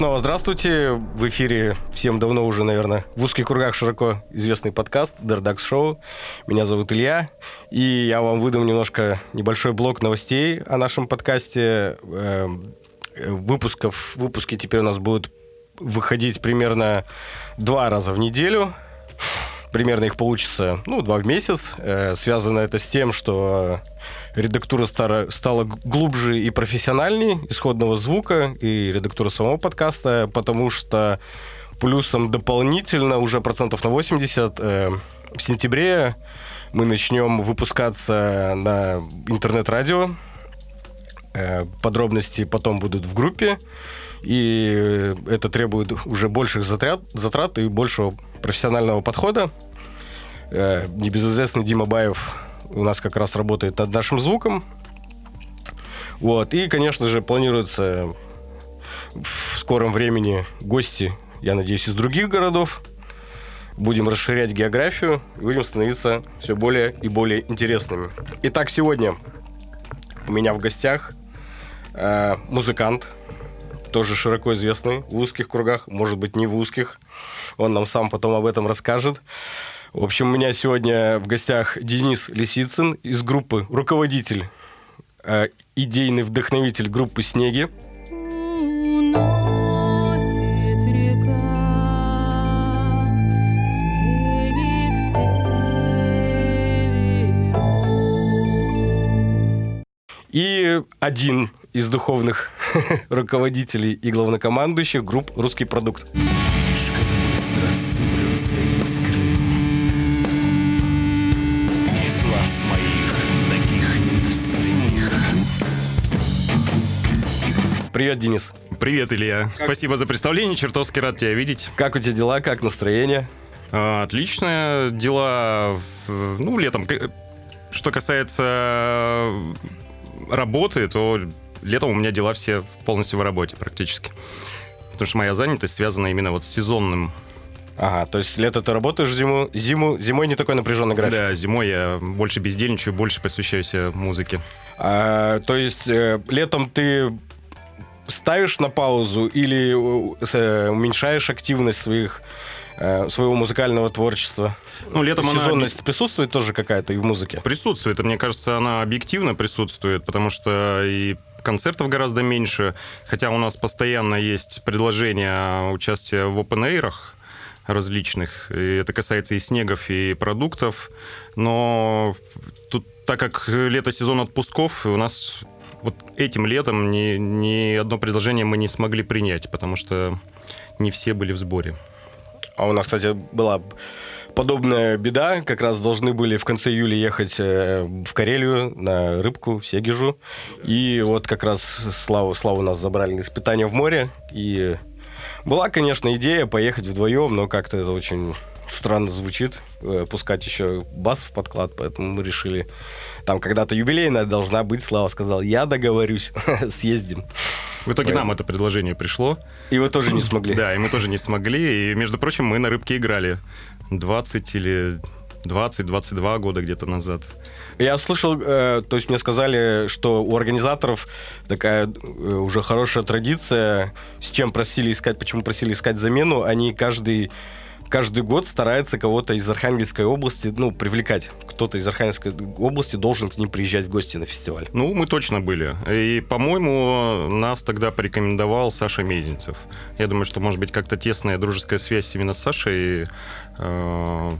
Снова здравствуйте. В эфире всем давно уже, наверное, в узких кругах широко известный подкаст Дердакс Шоу. Меня зовут Илья. И я вам выдам немножко небольшой блок новостей о нашем подкасте. Эм, выпусков, выпуски теперь у нас будут выходить примерно два раза в неделю. Примерно их получится, ну, два в месяц. Э, связано это с тем, что редактура стара, стала глубже и профессиональней исходного звука и редактура самого подкаста, потому что плюсом дополнительно уже процентов на 80 э, в сентябре мы начнем выпускаться на интернет-радио. Э, подробности потом будут в группе. И это требует уже больших затрат, затрат и большего профессионального подхода. Э, небезызвестный Дима Баев у нас как раз работает над нашим звуком. Вот. И, конечно же, планируется в скором времени гости, я надеюсь, из других городов. Будем расширять географию и будем становиться все более и более интересными. Итак, сегодня у меня в гостях э, музыкант, тоже широко известный в узких кругах, может быть, не в узких. Он нам сам потом об этом расскажет. В общем, у меня сегодня в гостях Денис Лисицын из группы «Руководитель», э, идейный вдохновитель группы «Снеги». И один из духовных руководителей и главнокомандующих групп «Русский продукт». Привет, Денис. Привет, Илья. Как... Спасибо за представление, чертовски рад тебя видеть. Как у тебя дела, как настроение? А, отлично, дела, ну, летом. Что касается работы, то летом у меня дела все полностью в работе практически. Потому что моя занятость связана именно вот с сезонным Ага, то есть лето ты работаешь, зиму, зиму, зимой не такой напряженный график. Да, зимой я больше бездельничаю, больше посвящаюсь музыке. А, то есть э, летом ты ставишь на паузу или э, уменьшаешь активность своих э, своего музыкального творчества? Ну, летом Сезонность она... присутствует тоже какая-то и в музыке? Присутствует, и мне кажется, она объективно присутствует, потому что и концертов гораздо меньше, хотя у нас постоянно есть предложение участия в open различных. И это касается и снегов, и продуктов. Но тут, так как лето сезон отпусков, у нас вот этим летом ни, ни одно предложение мы не смогли принять, потому что не все были в сборе. А у нас, кстати, была подобная беда. Как раз должны были в конце июля ехать э, в Карелию на рыбку, в Сегежу. И вот как раз Славу, Славу нас забрали на испытания в море. И была, конечно, идея поехать вдвоем, но как-то это очень странно звучит, э, пускать еще бас в подклад, поэтому мы решили, там когда-то юбилейная должна быть, Слава сказал, я договорюсь, съездим. В итоге Поэтому. нам это предложение пришло. И вы тоже не смогли. Да, и мы тоже не смогли. И, между прочим, мы на рыбке играли 20 или 20-22 года где-то назад. Я слышал, э, то есть мне сказали, что у организаторов такая э, уже хорошая традиция, с чем просили искать, почему просили искать замену, они каждый каждый год старается кого-то из Архангельской области, ну, привлекать. Кто-то из Архангельской области должен к ним приезжать в гости на фестиваль. Ну, мы точно были. И, по-моему, нас тогда порекомендовал Саша Мезенцев. Я думаю, что, может быть, как-то тесная дружеская связь именно с Сашей э,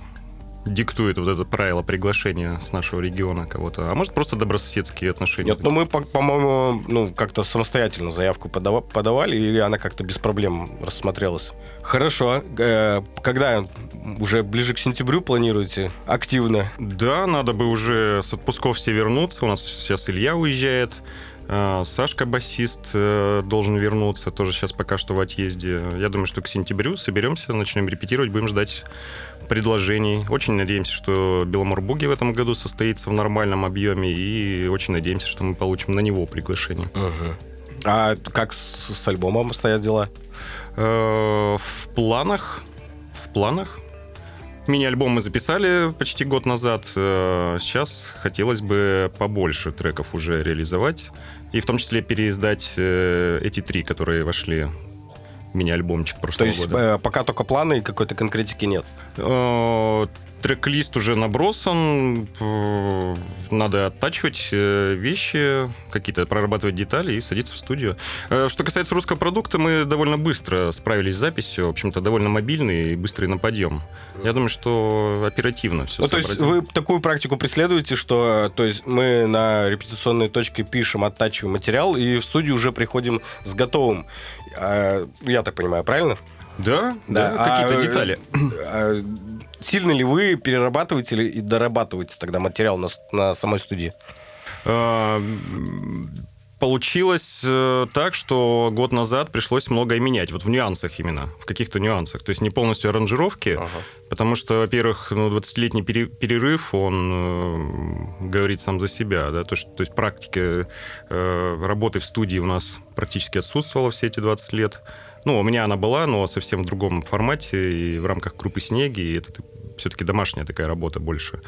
диктует вот это правило приглашения с нашего региона кого-то, а может просто добрососедские отношения. Нет, ну мы, по-моему, ну как-то самостоятельно заявку подавали, и она как-то без проблем рассмотрелась. Хорошо. Э, когда уже ближе к сентябрю планируете активно? Да, надо бы уже с отпусков все вернуться. У нас сейчас Илья уезжает. Э, Сашка, басист, э, должен вернуться, тоже сейчас пока что в отъезде. Я думаю, что к сентябрю соберемся, начнем репетировать, будем ждать предложений. Очень надеемся, что Беломорбуги в этом году состоится в нормальном объеме, и очень надеемся, что мы получим на него приглашение. Угу. А как с, с альбомом стоят дела? Э, в планах. В планах. Мини-альбом мы записали почти год назад. Сейчас хотелось бы побольше треков уже реализовать. И в том числе переиздать э, эти три, которые вошли мини-альбомчик прошлого То есть года. э, пока только планы и какой-то конкретики нет. Э, Трек-лист уже набросан, э, надо оттачивать вещи, какие-то прорабатывать детали и садиться в студию. Что касается русского продукта, мы довольно быстро справились с записью, в общем-то, довольно мобильный и быстрый на подъем. Я думаю, что оперативно все Ну, то есть вы такую практику преследуете, что то есть мы на репетиционной точке пишем, оттачиваем материал, и в студию уже приходим с готовым. А, Я так понимаю, правильно? Да, да, А, какие-то э, детали. а Сильно ли вы перерабатываете или- и дорабатываете тогда материал на, на самой студии? Получилось э, так, что год назад пришлось многое менять, вот в нюансах именно, в каких-то нюансах. То есть не полностью аранжировки, Ага. потому что, во-первых, ну, 20-летний пере- перерыв, он э, говорит сам за себя. Да? То, есть, то есть практика э, работы в студии у нас практически отсутствовала все эти 20 лет. Ну, у меня она была, но совсем в другом формате и в рамках группы «Снеги», и это все-таки домашняя такая работа больше.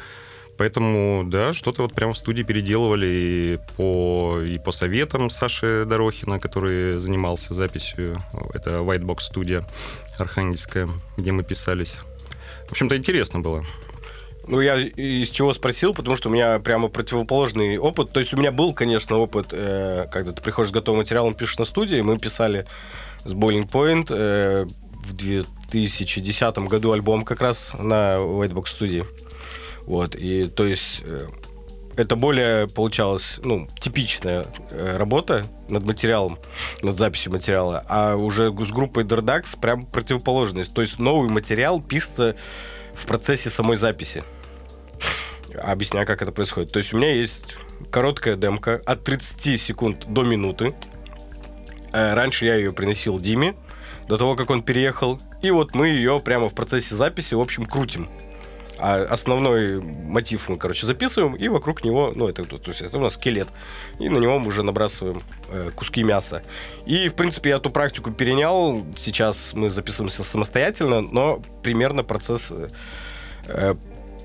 Поэтому, да, что-то вот прямо в студии переделывали и по, и по советам Саши Дорохина, который занимался записью. Это Whitebox студия Архангельская, где мы писались. В общем-то, интересно было. Ну, я из чего спросил, потому что у меня прямо противоположный опыт. То есть у меня был, конечно, опыт, э, когда ты приходишь с готовым материалом, пишешь на студии. Мы писали с Boiling Point э, в 2010 году альбом как раз на Whitebox студии. Вот, и то есть э, это более получалось, ну, типичная э, работа над материалом, над записью материала, а уже с группой Dardax прям противоположность. То есть новый материал пишется в процессе самой записи. Объясняю, как это происходит. То есть у меня есть короткая демка от 30 секунд до минуты. Э, Раньше я ее приносил Диме до того, как он переехал. И вот мы ее прямо в процессе записи, в общем, крутим. А основной мотив мы, короче, записываем, и вокруг него, ну, это, то есть это у нас скелет, и на него мы уже набрасываем э, куски мяса. И, в принципе, я эту практику перенял. Сейчас мы записываемся самостоятельно, но примерно процесс э, э,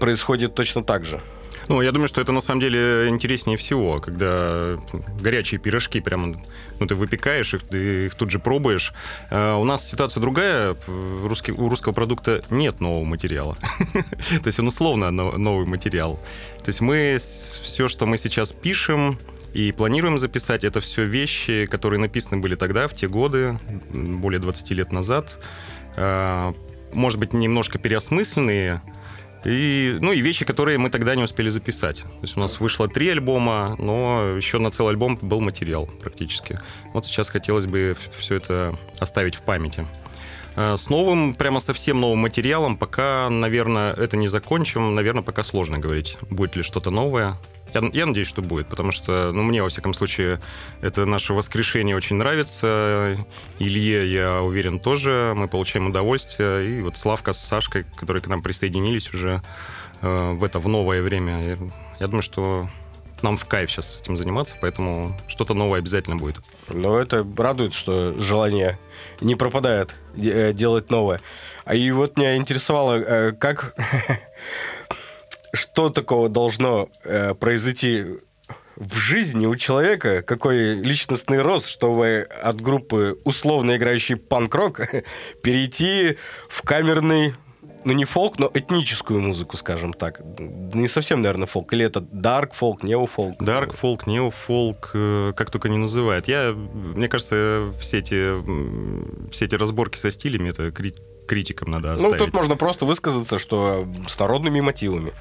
происходит точно так же. Ну, я думаю, что это на самом деле интереснее всего, когда горячие пирожки прямо, ну, ты выпекаешь их, ты их тут же пробуешь. А у нас ситуация другая. Русский- у русского продукта нет нового материала. То есть он условно но- новый материал. То есть мы все, что мы сейчас пишем, и планируем записать, это все вещи, которые написаны были тогда, в те годы, более 20 лет назад. А, Может быть, немножко переосмысленные, и, ну и вещи, которые мы тогда не успели записать. То есть у нас вышло три альбома, но еще на целый альбом был материал практически. Вот сейчас хотелось бы все это оставить в памяти. Э, С новым, прямо совсем новым материалом, пока, наверное, это не закончим, наверное, пока сложно говорить, будет ли что-то новое. Я, я надеюсь, что будет, потому что, ну, мне, во всяком случае, это наше воскрешение очень нравится. Илье, я уверен, тоже. Мы получаем удовольствие. И вот Славка с Сашкой, которые к нам присоединились уже э, в это, в новое время. Я, я думаю, что нам в кайф сейчас этим заниматься, поэтому что-то новое обязательно будет. Но это радует, что желание не пропадает э, делать новое. А и вот меня интересовало, э, как... Что такого должно э, произойти в жизни у человека, какой личностный рост, чтобы от группы условно играющий панк-рок перейти в камерный, ну не фолк, но этническую музыку, скажем так. Не совсем, наверное, фолк. Или это дарк фолк, неофолк? Дарк фолк, неофолк, э, как только не называют. Я, мне кажется, все эти, все эти разборки со стилями, это кри- критикам надо Ну, оставить. тут можно просто высказаться, что с народными мотивами.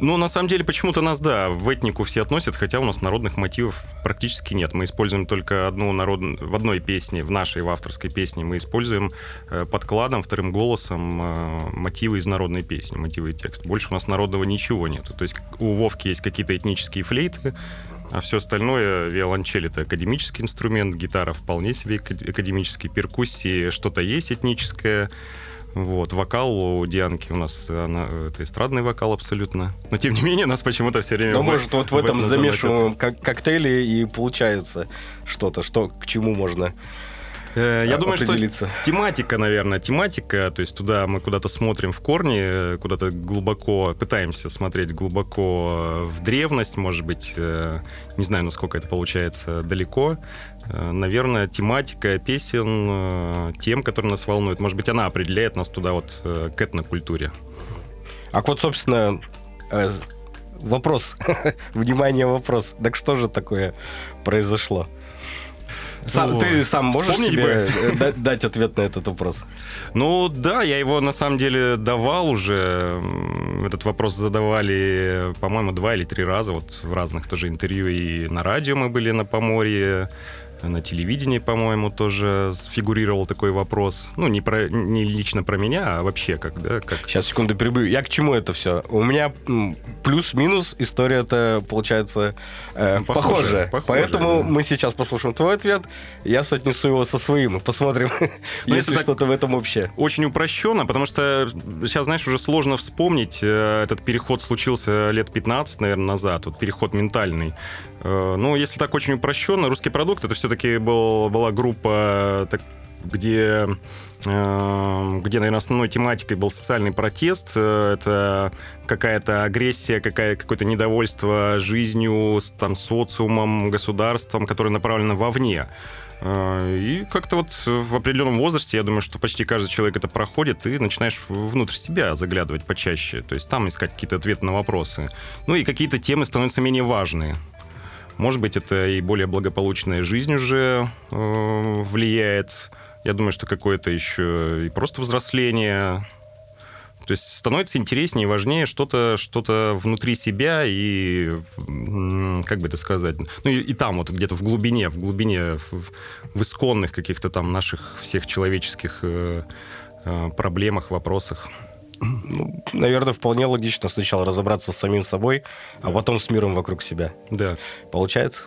Ну, на самом деле, почему-то нас, да, в этнику все относят, хотя у нас народных мотивов практически нет. Мы используем только одну народную... В одной песне, в нашей, в авторской песне, мы используем э, подкладом, вторым голосом э, мотивы из народной песни, мотивы и текст. Больше у нас народного ничего нет. То есть у Вовки есть какие-то этнические флейты, а все остальное, виолончель это академический инструмент, гитара вполне себе ака- академический, перкуссии что-то есть этническое. Вот, вокал у Дианки у нас она, это эстрадный вокал абсолютно. Но тем не менее, нас почему-то все время... Ну, может, вот в этом замешиваем кок- коктейли и получается что-то, что к чему можно я думаю, что тематика, наверное, тематика, то есть туда мы куда-то смотрим в корни, куда-то глубоко, пытаемся смотреть глубоко в древность, может быть, э, не знаю, насколько это получается далеко. Э, наверное, тематика песен, тем, которые нас волнуют, может быть, она определяет нас туда вот к этнокультуре. А вот, собственно, вопрос. Внимание, вопрос. Так что же такое произошло? Сам, ну, ты сам можешь себе бы. дать ответ на этот вопрос? Ну да, я его на самом деле давал уже. Этот вопрос задавали, по-моему, два или три раза вот в разных тоже интервью. И на радио мы были на Поморье, на телевидении, по-моему, тоже фигурировал такой вопрос. Ну, не, про, не лично про меня, а вообще как, да? Как... Сейчас, секунду, перебью. Я к чему это все? У меня плюс-минус история-то, получается, э, ну, похожая. похожая. Поэтому да. мы сейчас послушаем твой ответ, я соотнесу его со своим, и посмотрим, ну, есть ли что-то в этом общее. Очень упрощенно, потому что сейчас, знаешь, уже сложно вспомнить. Э, этот переход случился лет 15, наверное, назад, вот переход ментальный. Э, ну, если так очень упрощенно, русский продукт это все-таки был, была группа, так, где э, где, наверное, основной тематикой был социальный протест. Э, это какая-то агрессия, какая, какое-то недовольство жизнью, там, социумом, государством, которое направлено вовне. И как-то вот в определенном возрасте, я думаю, что почти каждый человек это проходит, и начинаешь внутрь себя заглядывать почаще. То есть там искать какие-то ответы на вопросы. Ну и какие-то темы становятся менее важные. Может быть, это и более благополучная жизнь уже э, влияет. Я думаю, что какое-то еще и просто взросление. То есть становится интереснее и важнее что-то что внутри себя и, как бы это сказать, ну и, и там вот где-то в глубине, в глубине, в, в исконных каких-то там наших всех человеческих э, э, проблемах, вопросах. Ну, наверное, вполне логично сначала разобраться с самим собой, а потом с миром вокруг себя. Да. Получается?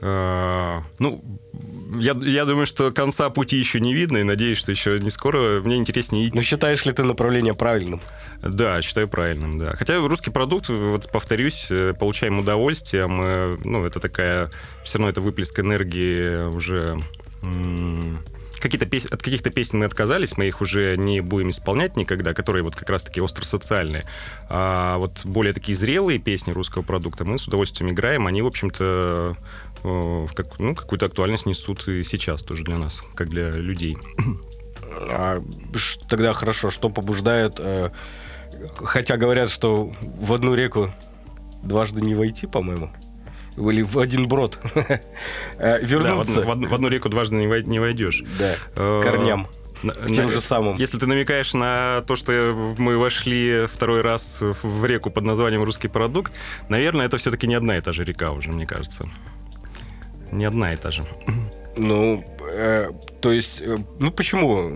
А, ну, я, я думаю, что конца пути еще не видно, и надеюсь, что еще не скоро мне интереснее идти. Ну, считаешь ли ты направление правильным? Да, считаю правильным, да. Хотя русский продукт, вот повторюсь, э, получаем удовольствие. Мы, ну, это такая, все равно это выплеск энергии уже какие-то песни, от каких-то песен мы отказались, мы их уже не будем исполнять никогда, которые вот как раз-таки остро-социальные. А вот более такие зрелые песни русского продукта мы с удовольствием играем. Они, в общем-то, э, как, ну, какую-то актуальность несут и сейчас тоже для нас, как для людей. А, тогда хорошо, что побуждает... Э, хотя говорят, что в одну реку дважды не войти, по-моему или в один брод вернуться. Да, в, одну, в одну реку дважды не войдешь. Да, э, корням. Тем же самым. Если ты намекаешь на то, что мы вошли второй раз в реку под названием «Русский продукт», наверное, это все-таки не одна и та же река уже, мне кажется. Не одна и та же. Ну, э, то есть, э, ну почему?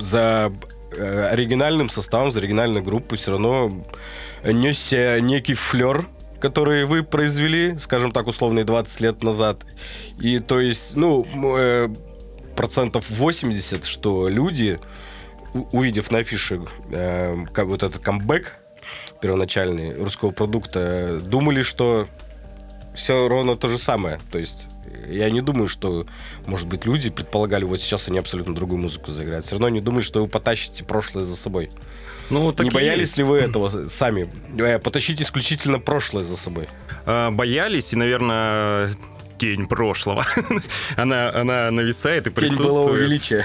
За э, оригинальным составом, за оригинальной группой все равно несся некий флер которые вы произвели, скажем так, условные 20 лет назад. И то есть, ну, э, процентов 80, что люди, увидев на афише э, вот этот камбэк первоначальный русского продукта, думали, что все ровно то же самое. То есть я не думаю, что, может быть, люди предполагали, вот сейчас они абсолютно другую музыку заиграют. Все равно не думаю, что вы потащите прошлое за собой. Ну, не боялись есть. ли вы этого сами? Э, потащить исключительно прошлое за собой? А, боялись, и, наверное, тень прошлого. она, она нависает и тень присутствует. Тень былого величия.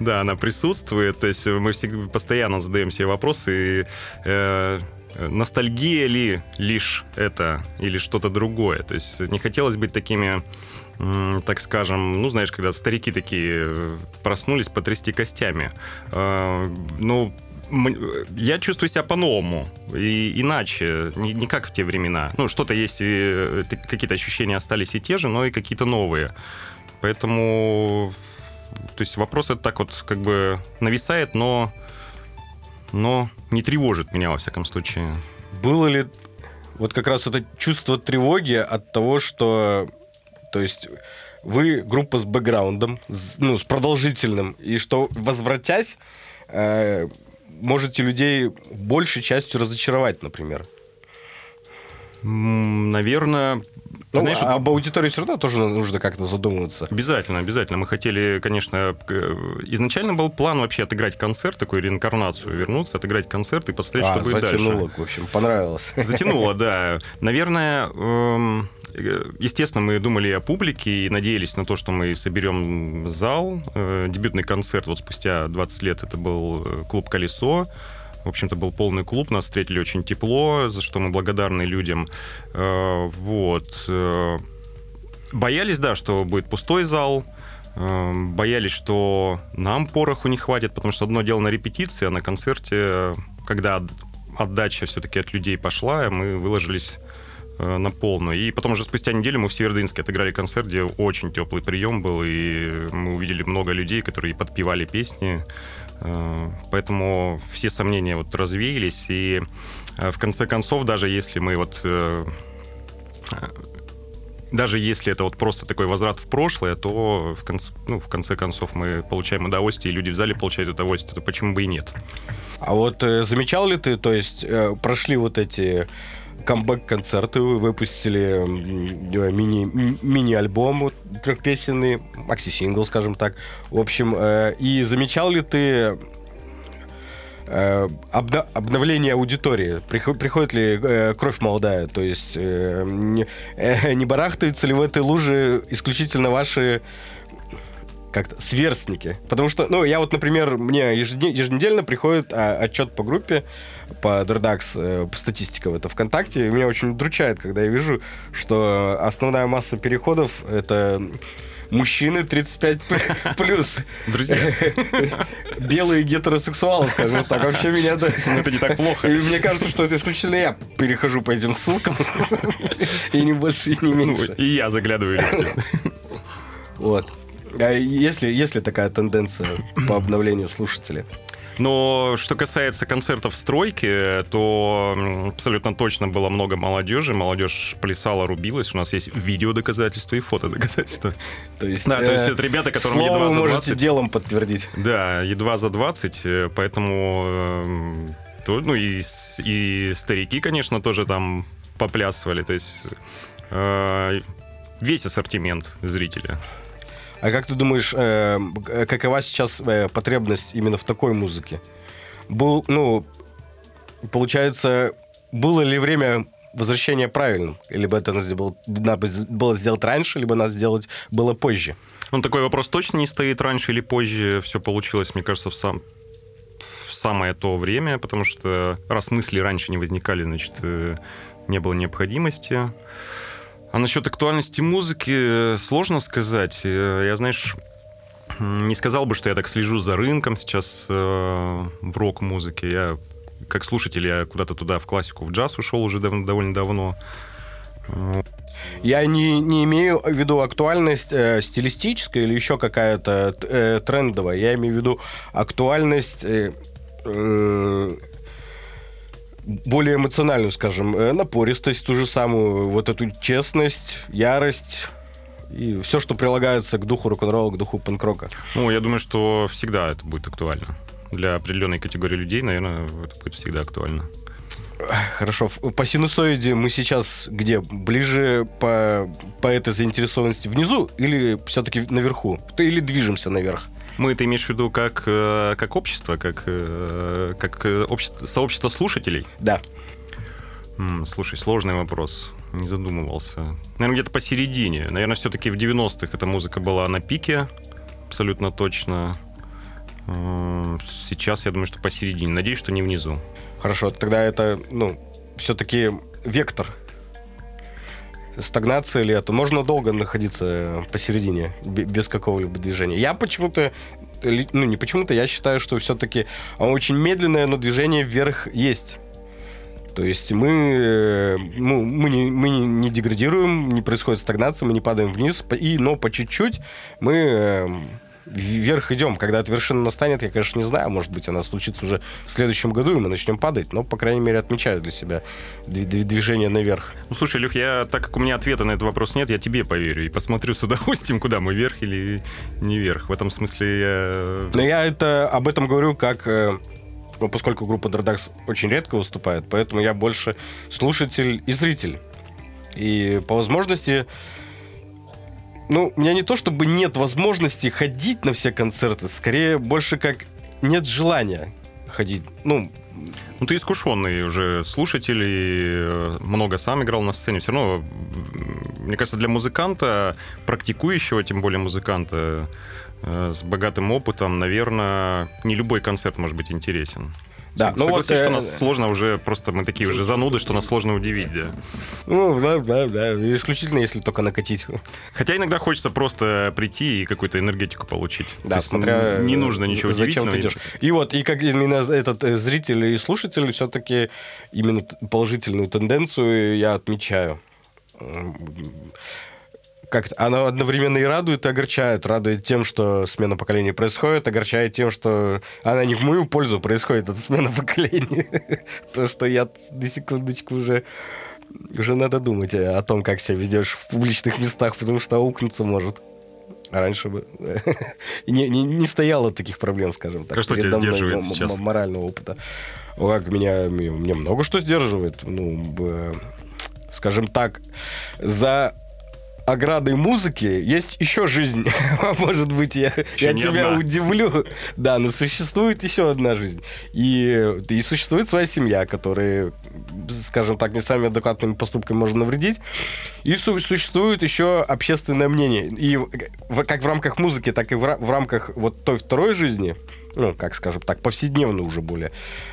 Да, она присутствует. То есть мы всегда постоянно задаем себе вопросы. И, э, ностальгия ли лишь это или что-то другое? То есть не хотелось быть такими так скажем, ну, знаешь, когда старики такие э, проснулись потрясти костями. Ну, я чувствую себя по-новому, и иначе, не, не как в те времена. Ну, что-то есть, э, какие-то ощущения остались и те же, но и какие-то новые. Поэтому, то есть вопрос это так вот как бы нависает, но, но не тревожит меня, во всяком случае. Было ли вот как раз это чувство тревоги от того, что, то есть вы группа с бэкграундом, ну, с продолжительным, и что, возвратясь, э, можете людей большей частью разочаровать, например? Наверное, Ну, Знаешь, а об аудитории все равно тоже нужно как-то задумываться. Обязательно, обязательно. Мы хотели, конечно, изначально был план вообще отыграть концерт, такую реинкарнацию, вернуться, отыграть концерт и посмотреть, а, что будет затянуло, дальше. в общем, понравилось. Затянуло, да. Наверное, эм, естественно, мы думали о публике и надеялись на то, что мы соберем зал. Э, дебютный концерт вот спустя 20 лет это был э, клуб «Колесо». В общем-то, был полный клуб, нас встретили очень тепло, за что мы благодарны людям. Э, вот. Э, боялись, да, что будет пустой зал, э, боялись, что нам пороху не хватит, потому что одно дело на репетиции, а на концерте, когда отдача все-таки от людей пошла, мы выложились на полную. И потом уже спустя неделю мы в Северодвинске отыграли концерт, где очень теплый прием был, и мы увидели много людей, которые подпевали песни, поэтому все сомнения вот развеялись, и э, в конце концов, даже если мы вот э, даже если это вот просто такой возврат в прошлое, то в конце, ну, в конце концов мы получаем удовольствие, и люди в зале получают удовольствие, то почему бы и нет? А вот э, замечал ли ты, то есть э, прошли вот эти камбэк-концерты, вы выпустили мини, мини-альбом трехпесенный, макси-сингл, скажем так. В общем, э, и замечал ли ты э, обна обновление аудитории? Приходит ли э, кровь молодая? То есть э, не, э, не барахтаются ли в этой луже исключительно ваши как-то сверстники. Потому что, ну, я вот, например, мне еженедельно приходит а, отчет по группе, по Derdax, э, статистика в это ВКонтакте. Меня очень удручает, когда я вижу, что основная масса переходов это мужчины 35 плюс. Друзья. Белые гетеросексуалы, скажем так. Вообще меня это... Ну, это не так плохо. И мне кажется, что это исключительно я перехожу по этим ссылкам. И не больше, и не меньше. И я заглядываю. Вот. А если, если такая тенденция по обновлению слушателей? Но что касается концертов в стройке, то абсолютно точно было много молодежи. Молодежь плясала, рубилась. У нас есть видео доказательства и фото доказательства. То есть, да, то есть э, это ребята, которым едва за 20. можете делом подтвердить. Да, едва за 20, э, поэтому то, ну и, и старики, конечно, тоже там поплясывали. То есть э, весь ассортимент зрителя. А как ты думаешь, э, какова сейчас э, потребность именно в такой музыке? Был, ну, получается, было ли время возвращения правильным? Либо это надо было, было сделать раньше, либо надо сделать было позже? Ну, такой вопрос точно не стоит раньше или позже. Все получилось, мне кажется, в, сам, в самое то время, потому что раз мысли раньше не возникали, значит, э, не было необходимости. А насчет актуальности музыки э, сложно сказать. Э, я, знаешь, не сказал бы, что я так слежу за рынком сейчас э, в рок-музыке. Я как слушатель, я куда-то туда в классику, в джаз ушел уже дав- довольно давно. Я не, не имею в виду актуальность э, стилистическая или еще какая-то э, трендовая. Я имею в виду актуальность э, более эмоциональную, скажем, э, напористость, ту же самую, вот эту честность, ярость и все, что прилагается к духу рок-н-ролла, к духу панк-рока. Ну, я думаю, что всегда это будет актуально. Для определенной категории людей, наверное, это будет всегда актуально. Хорошо. По синусоиде мы сейчас где? Ближе по, по этой заинтересованности внизу или все-таки наверху? Или движемся наверх? Мы это имеешь в виду как, э, как общество, как, э, как э, общество, сообщество слушателей? Да. Слушай, сложный вопрос. Не задумывался. Наверное, где-то посередине. Наверное, все-таки в 90-х эта музыка была на пике. Абсолютно точно. Сейчас я думаю, что посередине. Надеюсь, что не внизу. Хорошо, тогда это, ну, все-таки вектор стагнация ли это. Можно долго находиться посередине, без какого-либо движения. Я почему-то, ну не почему-то, я считаю, что все-таки очень медленное, но движение вверх есть. То есть мы, э, ну, мы, не, мы не деградируем, не происходит стагнация, мы не падаем вниз, и, но по чуть-чуть мы эм, вверх идем. Когда эта вершина настанет, я, конечно, не знаю. Может быть, она случится уже в следующем году, и мы начнем падать. Но, по крайней мере, отмечаю для себя движение наверх. Ну, слушай, Люх, я, так как у меня ответа на этот вопрос нет, я тебе поверю и посмотрю с удовольствием, куда мы вверх или не вверх. В этом смысле я... Но я это, об этом говорю как э, ну, поскольку группа Dardax очень редко выступает, поэтому я больше слушатель и зритель. И по возможности... Ну, у меня не то, чтобы нет возможности ходить на все концерты, скорее больше как нет желания ходить. Ну, ну, ты искушенный уже слушатель и э, много сам играл на сцене. Все равно, мне кажется, для музыканта, практикующего, тем более музыканта, э, с богатым опытом, наверное, не любой концерт может быть интересен. Да, ну вот, что э... нас сложно уже, просто мы такие уже зануды, что нас сложно удивить, да. Ну, да, да, да, исключительно, если только накатить. Хотя иногда хочется просто прийти и какую-то энергетику получить. Да, То смотря... Не нужно ничего зачем. Ты идешь. И вот, и как именно этот э, зритель и слушатель все-таки именно положительную тенденцию я отмечаю как она одновременно и радует, и огорчает. Радует тем, что смена поколений происходит, огорчает тем, что она не в мою пользу происходит, эта смена поколений. То, что я на секундочку уже уже надо думать о том, как себя ведешь в публичных местах, потому что аукнуться может. А раньше бы не, не, не стояло таких проблем, скажем так. А что тебя сдерживает сейчас? Морального опыта. Как меня, меня много что сдерживает. Ну, скажем так, за оградой музыки есть еще жизнь. Может быть, я, я тебя одна. удивлю. Да, но существует еще одна жизнь. И, и существует своя семья, которая, скажем так, не самыми адекватными поступками можно навредить. И су- существует еще общественное мнение. И в, как в рамках музыки, так и в, в рамках вот той второй жизни, ну, как скажем так, повседневно уже более,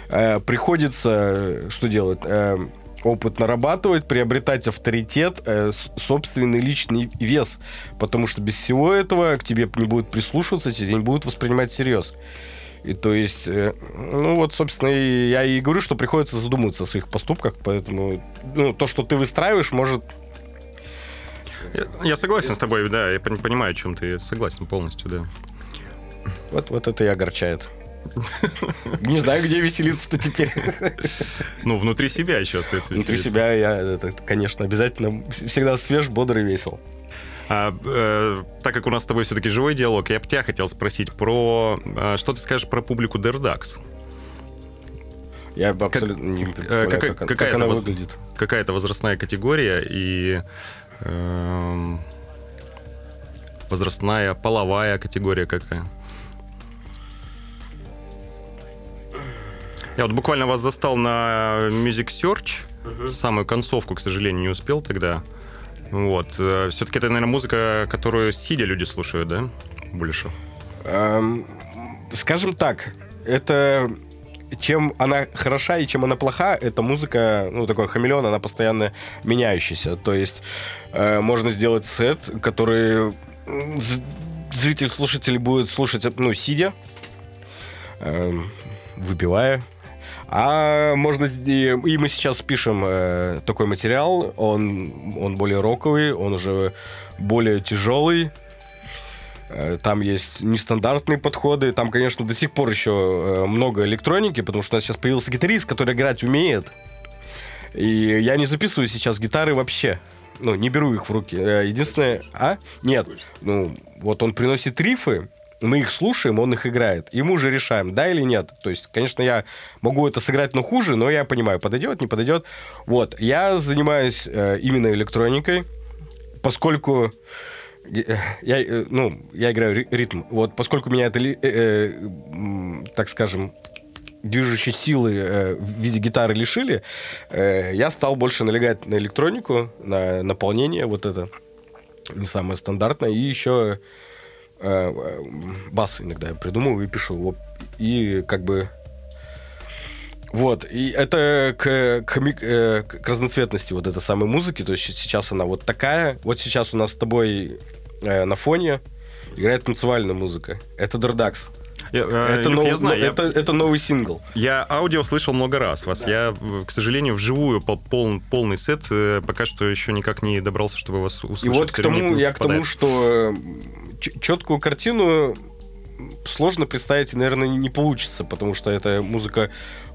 э, приходится что делать? Э, опыт нарабатывать, приобретать авторитет, э, собственный личный вес. Потому что без всего этого к тебе не будут прислушиваться, тебя не будут воспринимать всерьез. И то есть, э, ну вот, собственно, и я и говорю, что приходится задумываться о своих поступках, поэтому ну, то, что ты выстраиваешь, может... Я, я согласен с тобой, да, я понимаю, о чем ты согласен полностью, да. Вот, вот это и огорчает. Не знаю, где веселиться-то теперь. Ну, внутри себя еще остается Внутри себя я, это, конечно, обязательно всегда свеж, бодрый, весел. А, э, так как у нас с тобой все-таки живой диалог, я бы тебя хотел спросить про... А, что ты скажешь про публику Дердакс? Я абсолютно как, не представляю, какая, как, какая как она воз, выглядит. Какая это возрастная категория и... Э, возрастная, половая категория какая? Я вот буквально вас застал на Music Search. Угу. Самую концовку, к сожалению, не успел тогда. Вот. Э, Все-таки это, наверное, музыка, которую сидя люди слушают, да? Больше. Эм, скажем так, это чем она хороша и чем она плоха, эта музыка, ну, такой хамелеон, она постоянно меняющаяся. То есть э, можно сделать сет, который зритель, слушатель будет слушать, ну, сидя, э, выпивая, а можно... И мы сейчас пишем э, такой материал, он, он более роковый, он уже более тяжелый, э, там есть нестандартные подходы. Там, конечно, до сих пор еще э, много электроники, потому что у нас сейчас появился гитарист, который играть умеет. И я не записываю сейчас гитары вообще. Ну, не беру их в руки. Единственное... А? Нет. Ну, вот он приносит рифы, мы их слушаем, он их играет. И мы уже решаем, да или нет. То есть, конечно, я могу это сыграть, но хуже, но я понимаю, подойдет, не подойдет. Вот, я занимаюсь э, именно электроникой, поскольку э, я, э, ну, я играю ритм. Вот, поскольку меня это, э, э, так скажем, движущей силы э, в виде гитары лишили, э, я стал больше налегать на электронику, на наполнение, вот это не самое стандартное, и еще Э, э, бас иногда я придумываю и пишу. И как бы... Вот, и это к, к, э, к разноцветности вот этой самой музыки, то есть сейчас она вот такая, вот сейчас у нас с тобой э, на фоне играет танцевальная музыка. Это Дердакс. Я, э, это, Илюх, нов, я знаю, это, я, это новый сингл. Я аудио слышал много раз вас. Да. Я, к сожалению, вживую пол, пол, полный сет пока что еще никак не добрался, чтобы вас услышать. И вот к тому, я к тому, что четкую картину сложно представить, наверное, не получится, потому что это музыка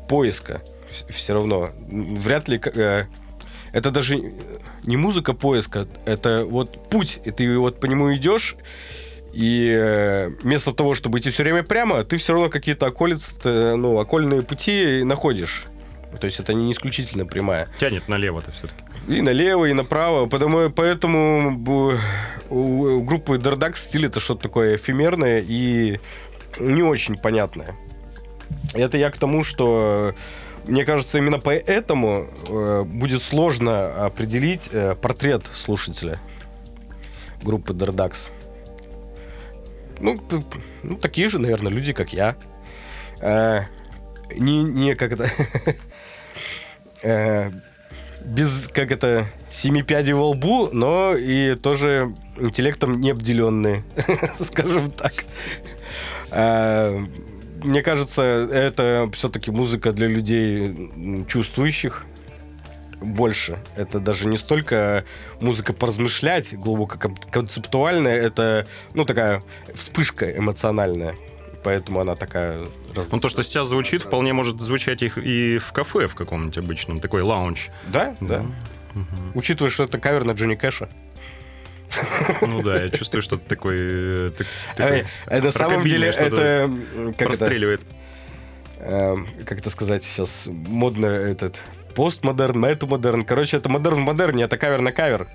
поиска все равно. Вряд ли... Э, это даже не музыка поиска, это вот путь, и ты вот по нему идешь, и э, вместо того, чтобы идти все время прямо, ты все равно какие-то околицы, ну, окольные пути находишь. То есть это не исключительно прямая. Тянет налево-то все-таки. И налево, и направо. Потому, поэтому у группы Dardax стиль это что-то такое эфемерное и не очень понятное. Это я к тому, что мне кажется, именно поэтому э, будет сложно определить э, портрет слушателя группы Dardax. Ну, ну, такие же, наверное, люди, как я. Э, не, не как это... э, без, как это, семи пядей во лбу, но и тоже интеллектом не обделенные, скажем так. Э, мне кажется, это все-таки музыка для людей чувствующих больше. Это даже не столько музыка поразмышлять, глубоко концептуальная, это, ну, такая вспышка эмоциональная. Поэтому она такая... Ну, то, что сейчас звучит, вполне может звучать их и в кафе в каком-нибудь обычном, такой лаунж. Да, да. Угу. Учитывая, что это кавер на Джонни Кэша. Ну да, я чувствую, что такой... Э, такой а, на самом деле это... Как простреливает. Это, как это сказать сейчас? Модно этот... Постмодерн, метамодерн. Короче, это модерн в модерне, это кавер на кавер.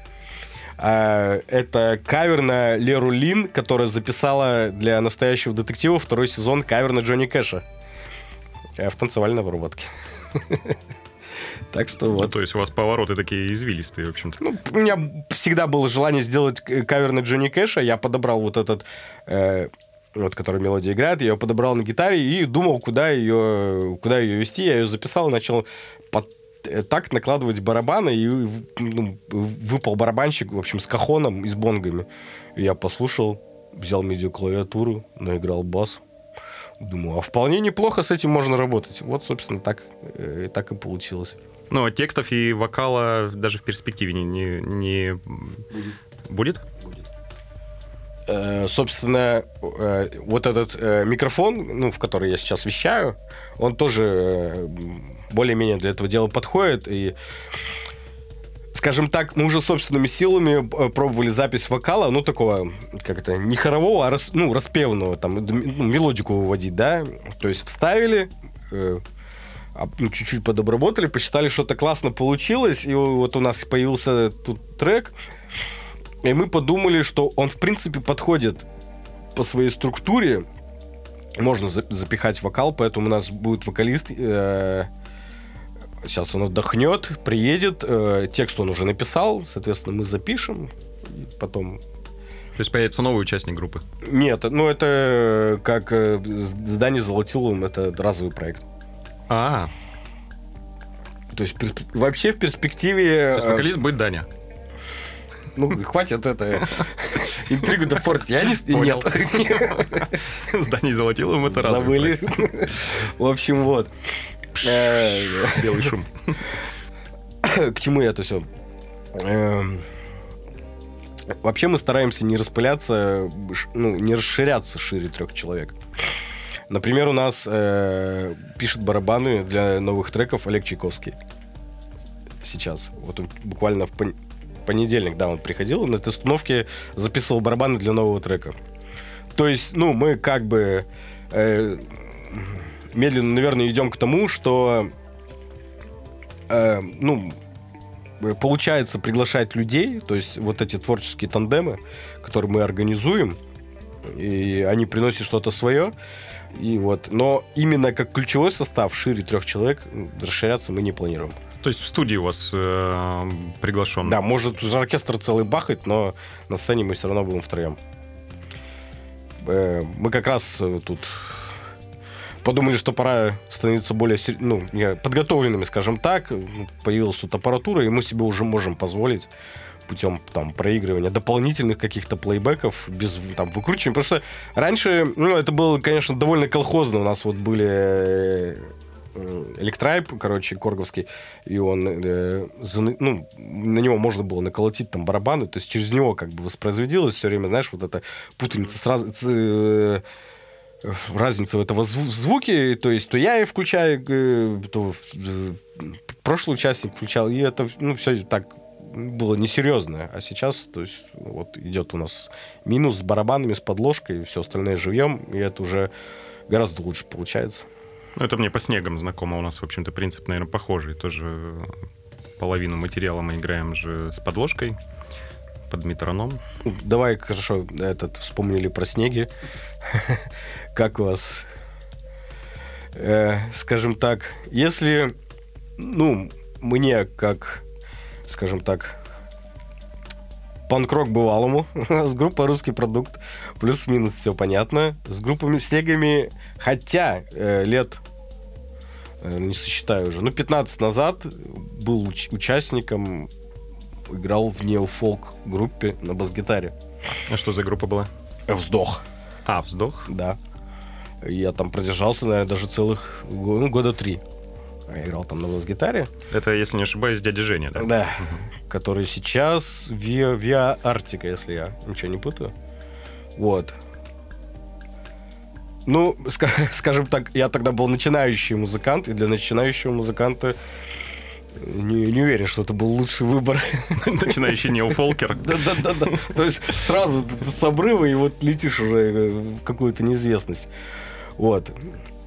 А, это кавер на Леру Лин, которая записала для настоящего детектива второй сезон кавер на Джонни Кэша. Э, в танцевальной обработке. Так что ну, вот. Ну, то есть у вас повороты такие извилистые, в общем-то. Ну, у меня всегда было желание сделать кавер на Джонни Кэша. Я подобрал вот этот, э, вот, который мелодия играет, я ее подобрал на гитаре и думал, куда ее, куда ее вести. Я ее записал, начал под так накладывать барабаны, и ну, выпал барабанщик, в общем, с кахоном и с бонгами. И я послушал, взял медиаклавиатуру, наиграл бас. Думаю, а вполне неплохо с этим можно работать. Вот, собственно, так, э, так и получилось. Ну, а текстов и вокала даже в перспективе не, не, не... будет? Будет. Э, собственно, э, вот этот э, микрофон, ну, в который я сейчас вещаю, он тоже э, более-менее для этого дела подходит. И скажем так, мы уже собственными силами э, пробовали запись вокала, ну, такого, как это, не хорового, а рас, ну, распевного, там, ну, мелодику выводить, да, то есть вставили, э, ну, чуть-чуть подобработали, посчитали, что это классно получилось, и вот у нас появился тут трек, и мы подумали, что он, в принципе, подходит по своей структуре, можно запихать вокал, поэтому у нас будет вокалист, э, Сейчас он отдохнет, приедет, э, текст он уже написал, соответственно, мы запишем, и потом... То есть появится новый участник группы? Нет, ну это как э, здание Золотилум, это разовый проект. А, То есть вообще в перспективе... То есть вокалист будет Даня? Ну, хватит это интригу до портить. Я не... Понял. Нет. Здание Золотилум это разовый Забыли. В общем, вот. Э, Белый шум. К чему я это все? Эм, вообще мы стараемся не распыляться, ну, не расширяться шире трех человек. Например, у нас э, пишет барабаны для новых треков Олег Чайковский. Сейчас. Вот он буквально в понедельник, да, он приходил на этой установке, записывал барабаны для нового трека. То есть, ну, мы как бы э, медленно, наверное, идем к тому, что э, ну, получается приглашать людей, то есть вот эти творческие тандемы, которые мы организуем, и они приносят что-то свое. И вот, но именно как ключевой состав шире трех человек расширяться мы не планируем. То есть в студии у вас э, приглашен? Да, может уже оркестр целый бахать, но на сцене мы все равно будем втроем. Э, мы как раз э, тут подумали, что пора становиться более ну, подготовленными, скажем так. Появилась тут аппаратура, и мы себе уже можем позволить путем там проигрывания дополнительных каких-то плейбеков без там выкручивания. Потому что раньше, ну, это было, конечно, довольно колхозно. У нас вот были э, Электрайп, короче, Корговский, и он, э, за, ну, на него можно было наколотить там барабаны, то есть через него как бы воспроизводилось все время, знаешь, вот эта путаница сразу, э, разница в этого звуке, то есть то я и включаю, то э, прошлый участник включал, и это, ну, все так было несерьезно. А сейчас, то есть, вот идет у нас минус с барабанами, с подложкой, все остальное живьем, и это уже гораздо лучше получается. Ну, это мне по снегам знакомо. У нас, в общем-то, принцип, наверное, похожий. Тоже половину материала мы играем же с подложкой под метроном. Давай, хорошо, этот вспомнили про снеги. Как у вас, э, скажем так, если, ну, мне как, скажем так, панк-рок бывалому, с группой «Русский продукт», плюс-минус все понятно, с группами «Снегами», хотя э, лет, э, не сосчитаю уже, ну, 15 назад был уч- участником, играл в неофолк группе на бас-гитаре. А что за группа была? Вздох, А, вздох. да. Я там продержался, наверное, даже целых ну, года три. Я играл там на бас-гитаре. Это, если не ошибаюсь, дядя Женя, да? Да. Который сейчас Виа, Виа Артика, если я ничего не путаю. Вот. Ну, ска- скажем так, я тогда был начинающий музыкант, и для начинающего музыканта не, не уверен, что это был лучший выбор. Начинающий неофолкер. Да-да-да. То есть сразу с обрыва и вот летишь уже э, в какую-то неизвестность. Вот.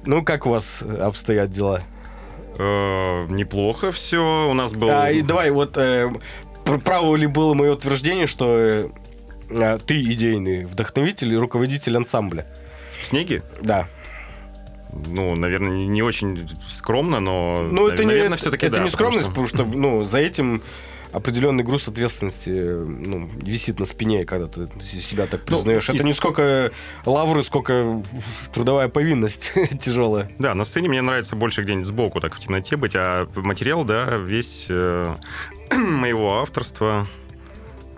Ну, как у вас обстоят дела? Э, Неплохо все. У нас был... А, и давай, вот э, пр- право ли было мое утверждение, что э, ты идейный вдохновитель и руководитель ансамбля? Снеги? Да. Ну, наверное, не- не очень скромно, но, Ну, это не, наверное, все-таки это да. не потому скромность, что- потому что, ну, за этим определенный груз ответственности ну, висит на спине, когда ты себя так Ну, признаешь. это из- не сколько лавры, сколько трудовая повинность тяжелая. Да, на сцене мне нравится больше где-нибудь сбоку, так в темноте быть, а материал, да, весь э, моего авторства.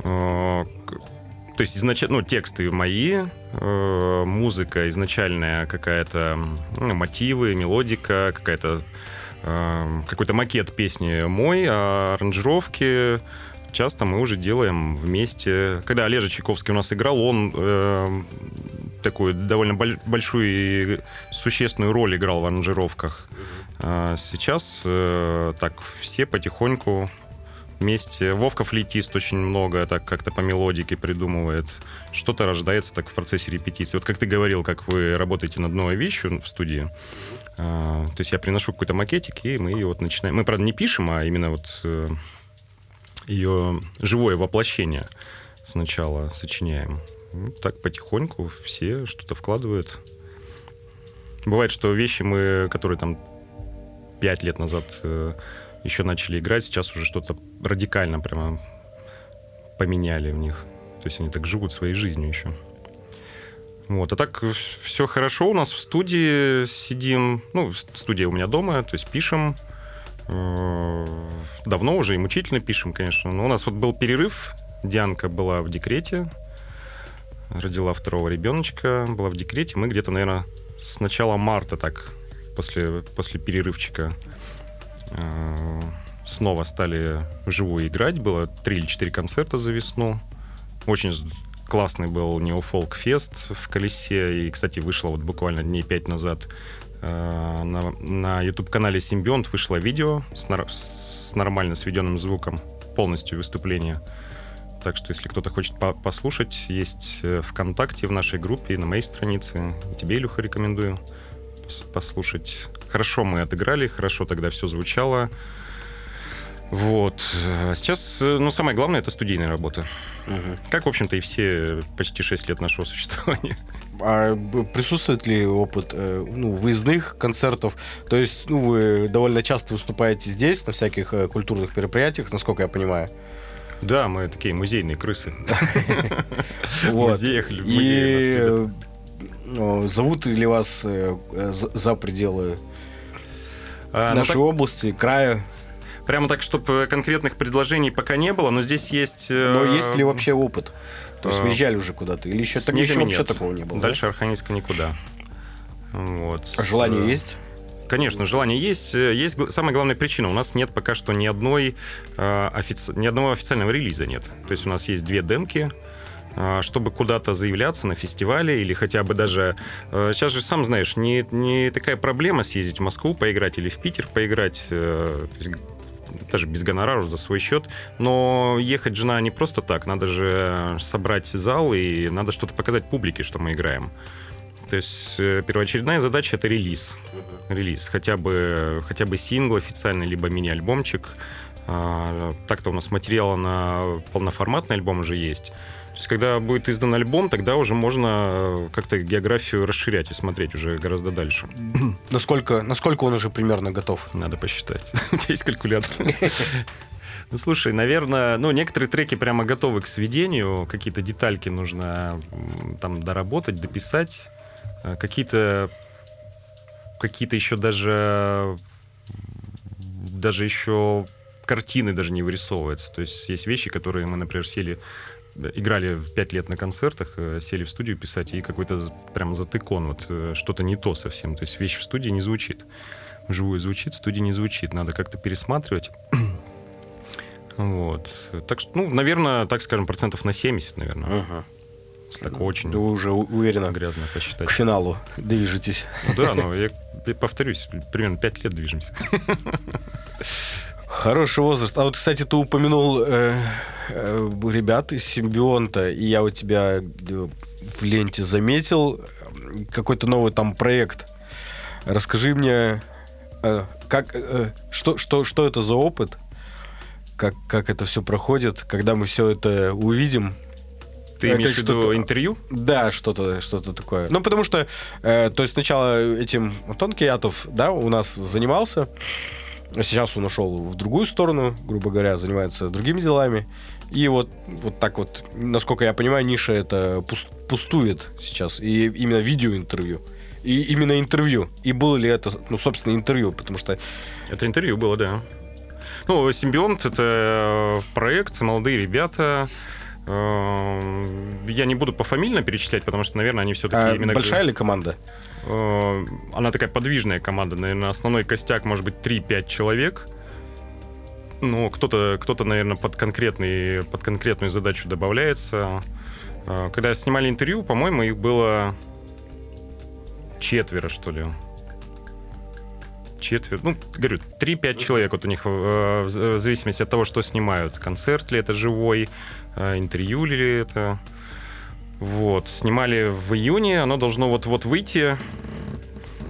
Э, то есть изначально, ну, тексты мои, э, музыка изначальная какая-то, ну, мотивы, мелодика, какая-то э, какой-то макет песни мой, а аранжировки часто мы уже делаем вместе. Когда Олежа Чайковский у нас играл, он э, такую довольно боль- большую и существенную роль играл в аранжировках. А Сейчас э, так все потихоньку вместе. Вовка флейтист очень много так как-то по мелодике придумывает. Что-то рождается так в процессе репетиции. Вот как ты говорил, как вы работаете над новой вещью в студии. А, То есть я приношу какой-то макетик, и мы ее вот начинаем. Мы, правда, не пишем, а именно вот э, ее живое воплощение сначала сочиняем. Ну, Так потихоньку все что-то вкладывают. Бывает, что вещи мы, которые там пять лет назад э, еще начали играть, сейчас уже что-то радикально прямо поменяли в них. То есть они так живут своей жизнью еще. Вот, а так все хорошо. У нас в студии сидим. Ну, студия у меня дома, то есть пишем. Э, Давно уже и мучительно пишем, конечно. Но у нас вот был перерыв. Дианка была в декрете. Родила второго ребеночка, была в декрете. Мы где-то, наверное, с начала марта так, после, после перерывчика, снова стали вживую играть. Было три или четыре концерта за весну. Очень классный был Неофолк Фест в Колесе. И, кстати, вышло вот буквально дней пять назад э, на, на YouTube-канале Симбионт вышло видео с, нар- с нормально сведенным звуком, полностью выступление. Так что, если кто-то хочет по- послушать, есть э, ВКонтакте в нашей группе на моей странице. И тебе, Илюха, рекомендую послушать. Хорошо мы отыграли, хорошо тогда все звучало. Вот. А сейчас, э, ну, самое главное, это студийная работа. Как, в общем-то, и все почти 6 лет нашего существования. А присутствует ли опыт э, ну, выездных концертов? То есть, ну, вы довольно часто выступаете здесь, на всяких э, культурных мероприятиях, насколько я понимаю. Да, мы такие музейные крысы. В музеях, музеи зовут ли вас э, э, за пределы А, ну, нашей так- области, края? Прямо так, чтобы конкретных предложений пока не было, но здесь есть... э, Но есть ли вообще опыт? То есть э, выезжали уже куда-то? Или еще, так, еще вообще такого не было? да? Дальше Архангельска никуда. Вот. А желание Э, есть? Конечно, желание есть. Э, Есть самая главная причина. У нас нет пока что ни одной э, офици- ни одного официального релиза нет. То есть у нас есть две демки. Э, Чтобы куда-то заявляться на фестивале или хотя бы даже... э, Сейчас же, сам знаешь, не, не такая проблема съездить в Москву поиграть или в Питер поиграть. э, даже без гонораров за свой счет. Но ехать жена не просто так. Надо же собрать зал и надо что-то показать публике, что мы играем. То есть э, первоочередная задача это релиз. Релиз. Хотя бы, хотя бы сингл официальный, либо мини-альбомчик. А, так-то у нас материала на полноформатный альбом уже есть. Есть, когда будет издан альбом, тогда уже можно э, как-то географию расширять и смотреть уже гораздо дальше. Насколько, насколько он уже примерно готов? Надо посчитать. У тебя есть калькулятор? Ну, слушай, наверное, ну, некоторые треки прямо готовы к сведению, какие-то детальки нужно там доработать, дописать, э, какие-то какие-то еще даже даже еще картины даже не вырисовываются. То есть есть вещи, которые мы, например, сели играли пять лет на концертах, э, сели в студию писать, и какой-то прям затыкон, вот э, что-то не то совсем. То есть вещь в студии не звучит. Вживую звучит, в студии не звучит. Надо как-то пересматривать. Вот. Так что, ну, наверное, так скажем, процентов на 70, наверное. Ага. Так очень. Ты уже уверенно грязно посчитать. К финалу движетесь. Ну, да, но я повторюсь, примерно 5 лет движемся. Хороший возраст. А вот, кстати, ты упомянул э, э, ребят из Симбионта, и я у тебя э, в ленте заметил э, какой-то новый там проект. Расскажи мне, э, как, э, что, что, что это за опыт, как, как это все проходит, когда мы все это увидим. Ты это имеешь в виду интервью? Да, что-то что такое. Ну, потому что, э, то есть сначала этим Антон Киятов, да, у нас занимался, Сейчас он ушел в другую сторону, грубо говоря, занимается другими делами. И вот, вот так вот, насколько я понимаю, ниша это пустует сейчас. И именно видеоинтервью. И именно интервью. И было ли это, ну, собственно, интервью, потому что... Это интервью было, да. Ну, Симбионт — это проект, молодые ребята, Эм, я не буду пофамильно перечислять, потому что, наверное, они все-таки а именно... Большая ли команда? Э, она такая подвижная команда. Наверное, основной костяк может быть 3-5 человек. Ну, кто-то, кто-то, наверное, под, конкретный, под конкретную задачу добавляется. Э, когда снимали интервью, по-моему, их было четверо, что ли четверть, ну, говорю, 3-5 человек вот у них э, в зависимости от того, что снимают. Концерт ли это живой, э, интервью ли это. Вот, снимали в июне, оно должно вот-вот выйти.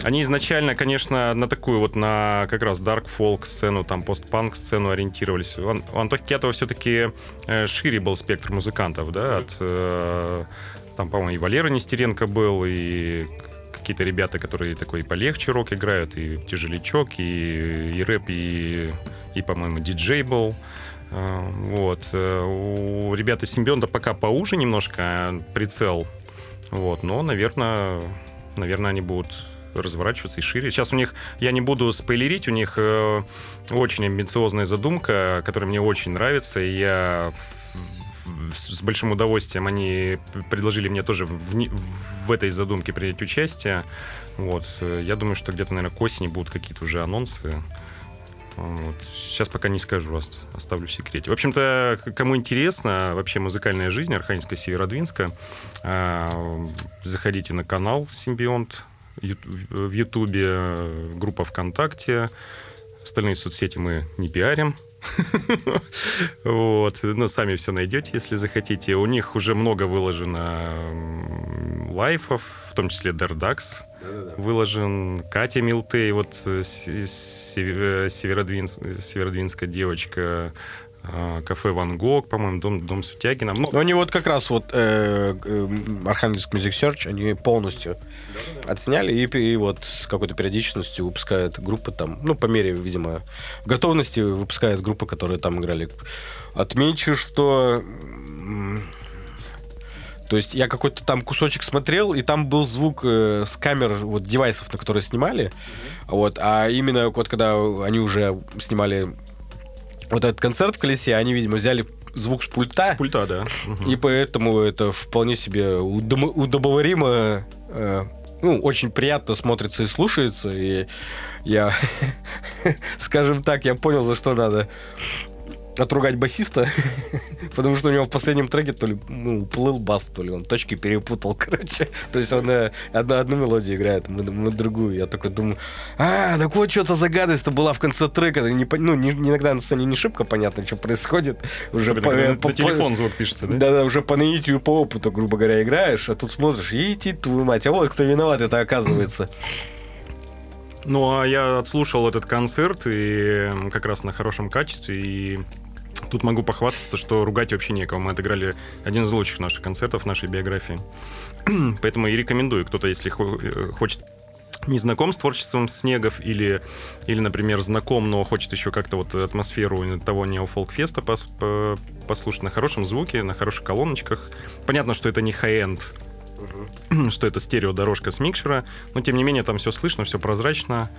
Они изначально, конечно, на такую вот, на как раз dark folk сцену, там постпанк сцену ориентировались. У Антохи Кетова все-таки э, шире был спектр музыкантов, да, от там, по-моему, и Валера Нестеренко был, и какие-то ребята, которые такой полегче рок играют, и тяжелячок, и, и рэп, и, и по-моему, диджей был. А, вот. Э, у ребят из Симбионта пока поуже немножко прицел. Вот. Но, наверное, наверное, они будут разворачиваться и шире. Сейчас у них, я не буду спойлерить, у них э, очень амбициозная задумка, которая мне очень нравится, и я с большим удовольствием они предложили мне тоже в, в этой задумке принять участие. Вот. Я думаю, что где-то, наверное, к осени будут какие-то уже анонсы. Вот. Сейчас пока не скажу, оставлю в секрете. В общем-то, кому интересно вообще музыкальная жизнь Архангельска Северодвинска, а, заходите на канал Симбионт в Ютубе, группа ВКонтакте. Остальные соцсети мы не пиарим. Вот. Ну, сами все найдете, если захотите. У них уже много выложено лайфов, в том числе Дердакс выложен. Катя Милтей, вот э, северодвинская девочка, а, кафе Ван Гог, по-моему, дом, дом Сутягина. Ну, они вот как раз вот э, э, Архангельск Music Search, они полностью отсняли и, и вот с какой-то периодичностью выпускают группы там, ну, по мере, видимо, готовности выпускают группы, которые там играли. Отмечу, что то есть я какой-то там кусочек смотрел, и там был звук э, с камер, вот девайсов, на которые снимали. Mm-hmm. Вот, а именно вот когда они уже снимали вот этот концерт в колесе, они, видимо, взяли звук с пульта. С пульта, да. И поэтому это вполне себе удом- удобоваримо. Э, ну, очень приятно смотрится и слушается. И я, скажем так, я понял, за что надо отругать басиста, потому что у него в последнем треке то ли ну, уплыл бас, то ли он точки перепутал, короче. То есть он э, одну, одну мелодию играет, мы, мы другую. Я такой думаю, а, так вот что-то за гадость-то была в конце трека. Не, ну, не, иногда на сцене не шибко понятно, что происходит. Уже по, на, по, на телефон звук пишется, да? Да-да, уже по наитию, по опыту, грубо говоря, играешь, а тут смотришь, идти твою мать, а вот кто виноват, это оказывается. Ну, а я отслушал этот концерт и как раз на хорошем качестве, и Тут могу похвастаться, что ругать вообще некого. Мы отыграли один из лучших наших концертов в нашей биографии. Поэтому и рекомендую, кто-то, если э, хочет не знаком с творчеством Снегов или, или, например, знаком, но хочет еще как-то вот атмосферу того неофолкфеста пос, по, послушать на хорошем звуке, на хороших колоночках. Понятно, что это не хай-энд, что это стереодорожка с микшера, но тем не менее там все слышно, все прозрачно.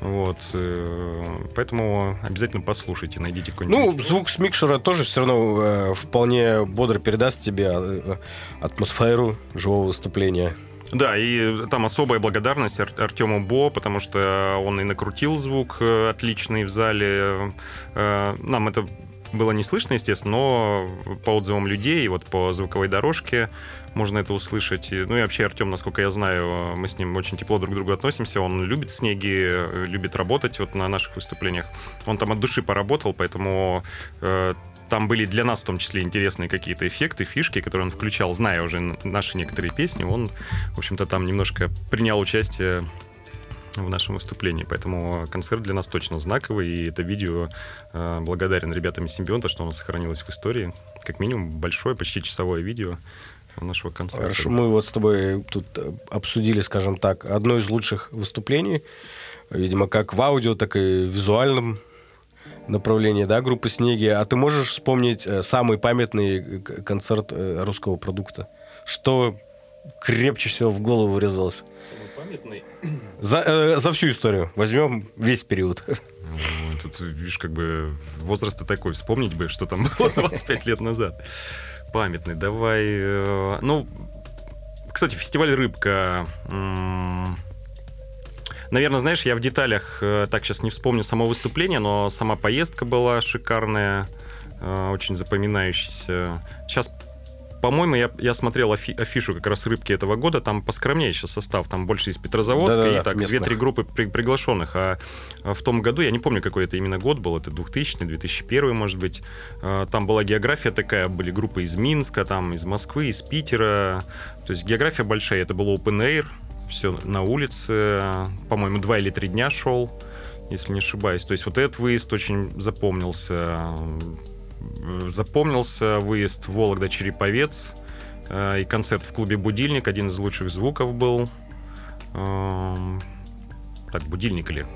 Вот, э, поэтому обязательно послушайте, найдите какой-нибудь. Ну, звук с микшера тоже все равно э, вполне бодро передаст тебе э, атмосферу живого выступления. Да, и там особая благодарность Ар- Артему Бо, потому что он и накрутил звук отличный в зале. Нам это было не слышно, естественно, но по отзывам людей, вот по звуковой дорожке можно это услышать. Ну и вообще Артем, насколько я знаю, мы с ним очень тепло друг к другу относимся. Он любит снеги, любит работать вот на наших выступлениях. Он там от души поработал, поэтому э, там были для нас в том числе интересные какие-то эффекты, фишки, которые он включал, зная уже наши некоторые песни. Он, в общем-то, там немножко принял участие в нашем выступлении. Поэтому концерт для нас точно знаковый, и это видео э, благодарен ребятам из Симбионта, что оно сохранилось в истории. Как минимум большое, почти часовое видео нашего концерта. Хорошо, мы вот с тобой тут обсудили, скажем так, одно из лучших выступлений, видимо, как в аудио, так и в визуальном направлении, да, группы «Снеги». А ты можешь вспомнить э, самый памятный концерт э, русского продукта? Что крепче всего в голову врезалось? Памятный? За, э, за всю историю. Возьмем весь период. Ну, тут, видишь, как бы возраст такой. Вспомнить бы, что там было 25 лет назад. Памятный. Давай... Э, ну, кстати, фестиваль «Рыбка». Наверное, знаешь, я в деталях э, так сейчас не вспомню само выступление, но сама поездка была шикарная, э, очень запоминающаяся. Сейчас по-моему, я, я смотрел афи, афишу как раз рыбки этого года, там поскромнее сейчас состав, там больше из Петрозаводска, да, да, и так две-три группы при, приглашенных. А, а в том году, я не помню, какой это именно год был, это 2000 2001 может быть, а, там была география такая, были группы из Минска, там из Москвы, из Питера, то есть география большая, это был open air, все на улице, по-моему, два или три дня шел, если не ошибаюсь. То есть вот этот выезд очень запомнился запомнился выезд Вологда-Череповец э, и концерт в клубе «Будильник». Один из лучших звуков был. Эм, так, «Будильник» или?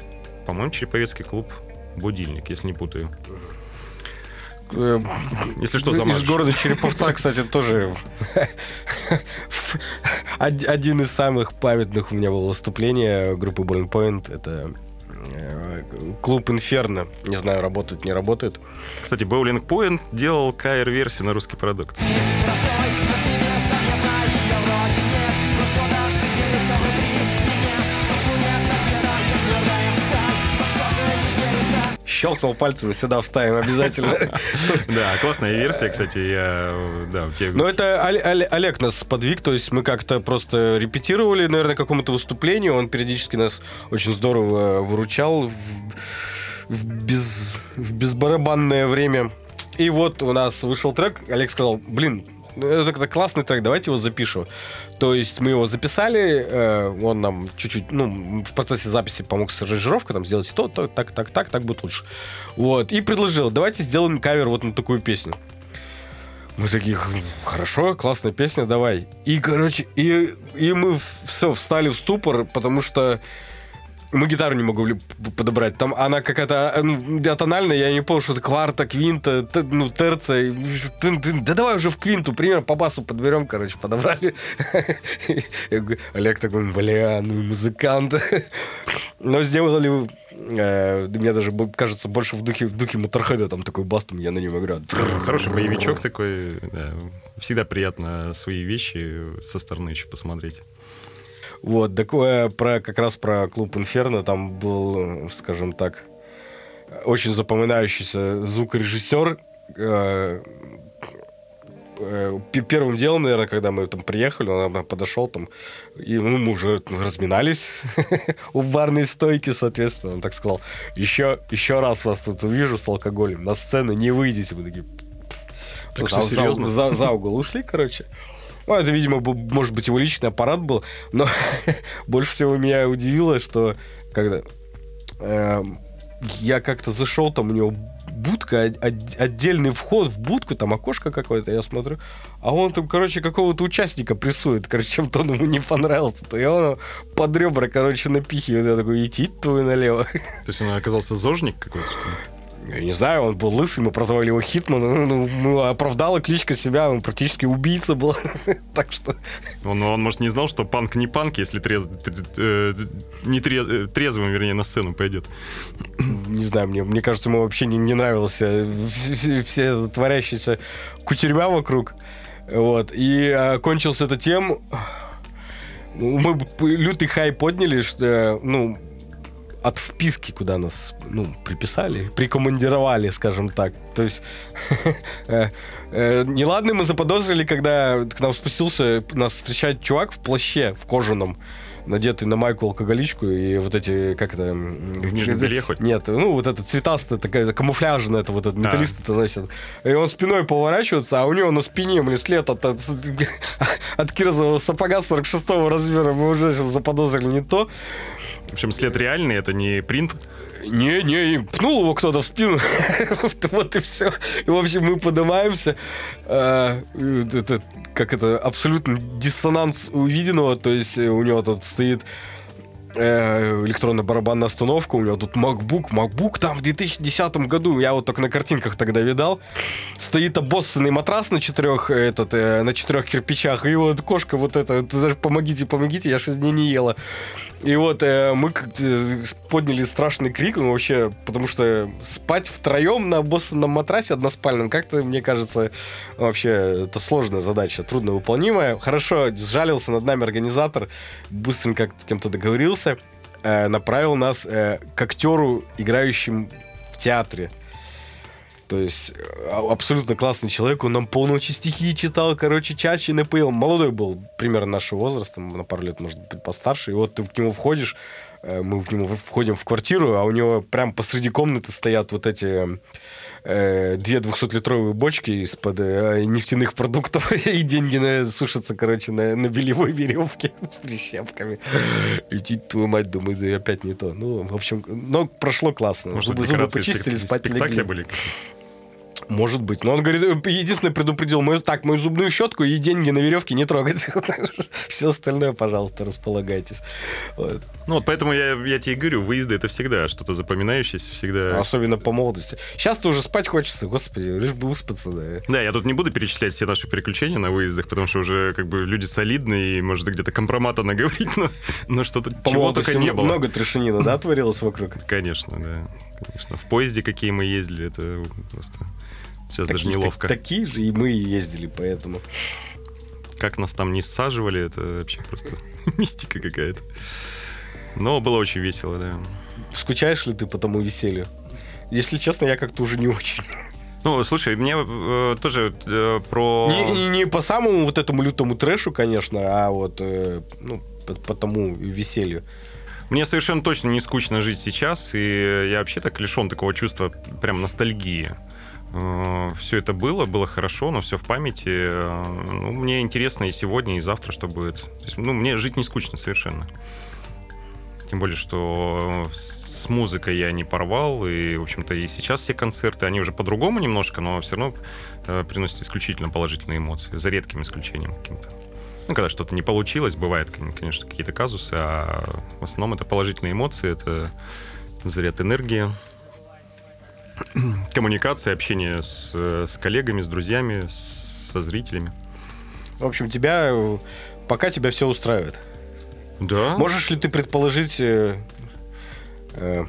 По-моему, Череповецкий клуб «Будильник», если не путаю. Э, если что, замажешь. Из города Череповца, кстати, тоже один из самых памятных у меня было выступление группы Burning Point. Это Э, клуб Инферно. Не знаю, работает, не работает. Кстати, Bowling Point делал кайр-версию на русский продукт. Щелкнул пальцем, сюда вставим обязательно. Да, классная версия, кстати. Я. Ну, это Олег нас подвиг, то есть мы как-то просто репетировали, наверное, какому-то выступлению, он периодически нас очень здорово выручал в, без, в безбарабанное время. И вот у нас вышел трек, Олег сказал, блин, это, это классный трек, давайте его запишем. То есть мы его записали, э, он нам чуть-чуть, ну, в процессе записи помог с аранжировкой, там, сделать то, то, так, так, так, так будет лучше. Вот, и предложил, давайте сделаем кавер вот на такую песню. Мы такие, хорошо, классная песня, давай. И, короче, и, и мы все встали в ступор, потому что мы гитару не могли подобрать. Там она какая-то э, ну, диатональная, я не помню, что это кварта, квинта, ну, терция. Да давай уже в квинту, примерно по басу подберем, короче, подобрали. Олег такой, бля, ну музыкант. Но сделали э, мне даже кажется больше в духе в духе Моторхеда там такой бас там я на нем играю. Хороший боевичок такой, да. Всегда приятно свои вещи со стороны еще посмотреть. Вот, такое про, как раз про клуб Инферно, там был, скажем так, очень запоминающийся звукорежиссер. Э, э, первым делом, наверное, когда мы там приехали, он подошел там, и ну, мы уже разминались у барной стойки, соответственно. Он так сказал, еще, еще раз вас тут увижу с алкоголем, на сцену не выйдете. Мы такие, так за, за, за, за угол ушли, короче. Ну, это, видимо, может быть, его личный аппарат был. Но больше всего меня удивило, что когда э, я как-то зашел, там у него будка, отдельный вход в будку, там окошко какое-то, я смотрю, а он там, короче, какого-то участника прессует, короче, чем-то он ему не понравился, то я он под ребра, короче, напихивает, я такой, идти твою налево. То есть он оказался зожник какой-то, что ли? Я не знаю, он был лысый, мы прозвали его Хитман. Ну, ну, ну оправдала кличка себя, он практически убийца был. так что... Он, он, может, не знал, что панк не панк, если трез... э, не трез... Э, трезвым, вернее, на сцену пойдет. не знаю, мне, мне кажется, ему вообще не, не нравился все творящиеся кутерьма вокруг. Вот. И а, кончился это тем... Мы лютый хай подняли, что, ну, от вписки, куда нас ну, приписали, прикомандировали, скажем так. То есть э, э, неладно мы заподозрили, когда к нам спустился нас встречает чувак в плаще, в кожаном надетый на майку алкоголичку и вот эти, как это... В нижнем белье хоть? Нет, ну вот это цветастая такая, камуфляжная, это вот этот металлист это носит. И он спиной поворачивается, а у него на спине, блин, след от, от, от кирзового сапога 46 размера. Мы уже заподозрили не то. В общем, след реальный, это не принт. Не, не, пнул его кто-то в спину. вот и все. И, в общем, мы поднимаемся. А, это, как это, абсолютно диссонанс увиденного. То есть у него тут стоит э, электронная барабанная установка, у него тут MacBook, MacBook там в 2010 году, я вот только на картинках тогда видал, стоит обоссанный матрас на четырех, этот, э, на четырех кирпичах, и вот кошка вот эта, помогите, помогите, я шесть дней не ела. И вот э, мы э, подняли страшный крик, ну вообще, потому что спать втроем на обоссанном матрасе односпальном, как-то, мне кажется, вообще это сложная задача, трудновыполнимая. Хорошо, сжалился над нами организатор, быстренько с кем-то договорился, Леса э, направил нас э, к актеру, играющим в театре. То есть э, абсолютно классный человек, он нам полночи стихи читал, короче, чаще напоил. Молодой был, примерно нашего возраста, на пару лет, может быть, постарше. И вот ты к нему входишь, э, мы к нему входим в квартиру, а у него прям посреди комнаты стоят вот эти э, две 200-литровые бочки из-под э, нефтяных продуктов, и деньги на, сушатся, короче, на, на белевой веревке с прищепками. И твою мать, думаю, да опять не то. Ну, в общем, но прошло классно. Может, зубы, зубы почистили, спать легли. были может быть. Но он говорит, э, единственное предупредил, мою, так, мою зубную щетку и деньги на веревке не трогать. Все остальное, пожалуйста, располагайтесь. Вот. Ну вот поэтому я, я тебе говорю, выезды это всегда что-то запоминающееся, всегда... Особенно по молодости. Сейчас-то уже спать хочется, господи, лишь бы выспаться, да. Да, я тут не буду перечислять все наши приключения на выездах, потому что уже как бы люди солидные, и может где-то компромата наговорить, но, но что-то по чего только не было. Много трешенина, да, творилось вокруг? Конечно, да. Конечно. В поезде, какие мы ездили, это просто Сейчас такие, даже неловко. Так, такие же и мы ездили, поэтому. Как нас там не саживали, это вообще просто мистика какая-то. Но было очень весело, да. Скучаешь ли ты по тому веселью? Если честно, я как-то уже не очень. Ну, слушай, мне э, тоже э, про... Не, не, не по самому вот этому лютому трэшу, конечно, а вот э, ну, по, по тому веселью. Мне совершенно точно не скучно жить сейчас, и я вообще так лишен такого чувства прям ностальгии. Э, все это было, было хорошо, но все в памяти. Э, ну, мне интересно и сегодня, и завтра, что будет. То есть, ну, мне жить не скучно совершенно. Тем более, что с музыкой я не порвал, и, в общем-то, и сейчас все концерты, они уже по-другому немножко, но все равно э, приносят исключительно положительные эмоции, за редким исключением каким-то. Ну, когда что-то не получилось, бывают, конечно, какие-то казусы, а в основном это положительные эмоции, это заряд энергии, коммуникация, общение с, с коллегами, с друзьями, с, со зрителями. В общем, тебя пока тебя все устраивает. Да. Можешь ли ты предположить, э, э,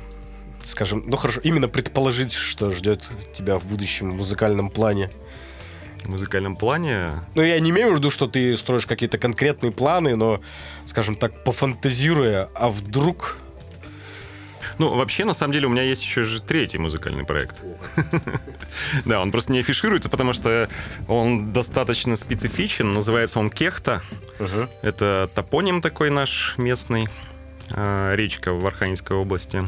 скажем, ну хорошо, именно предположить, что ждет тебя в будущем музыкальном плане? В музыкальном плане? Ну, я не имею в виду, что ты строишь какие-то конкретные планы, но, скажем так, пофантазируя, а вдруг Ну, вообще, на самом деле, у меня есть еще же третий музыкальный проект. Да, он просто не афишируется, потому что он достаточно специфичен. Называется он Кехта. Это топоним такой наш местный. А, речка в Архангельской области.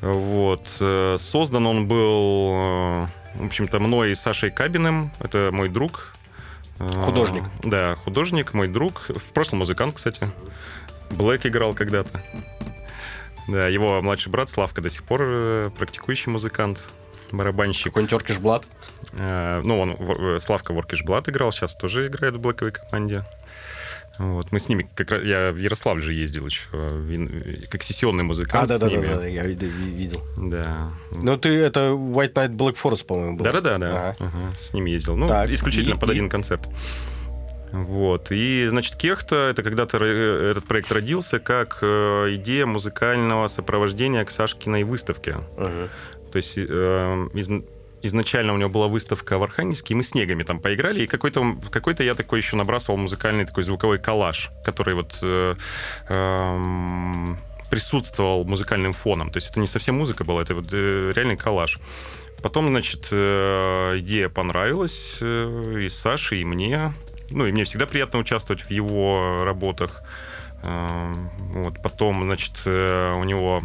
Вот. Э, создан он был, э, в общем-то, мной и Сашей Кабиным. Это мой друг. Э, художник. Да, художник, мой друг. В прошлом музыкант, кстати. Блэк играл когда-то. Да, его младший брат Славка до сих пор практикующий музыкант, барабанщик. Какой-нибудь Оркиш Блад? Ну, он, Славка в Оркиш Блад играл, сейчас тоже играет в блэковой команде. Вот, мы с ними как раз... Я в Ярославль же ездил еще, как сессионный музыкант а, да, с да, Да, да, я видел. Да. Ну, ты это White Night Black Forest, по-моему, был. Да-да-да, да. Ага. Ага, с ними ездил. Ну, так, исключительно и, под и... один концерт. Вот. И, значит, Кехта, это когда-то этот проект родился как э, идея музыкального сопровождения к Сашкиной выставке. Ага. То есть э, из, изначально у него была выставка в Архангельске, и мы снегами там поиграли, и какой-то какой я такой еще набрасывал музыкальный такой звуковой коллаж, который вот э, э, присутствовал музыкальным фоном. То есть это не совсем музыка была, это вот э, реальный коллаж. Потом, значит, э, идея понравилась э, и Саше, и мне. Ну, и мне всегда приятно участвовать в его работах. Э, вот, потом, значит, э, у него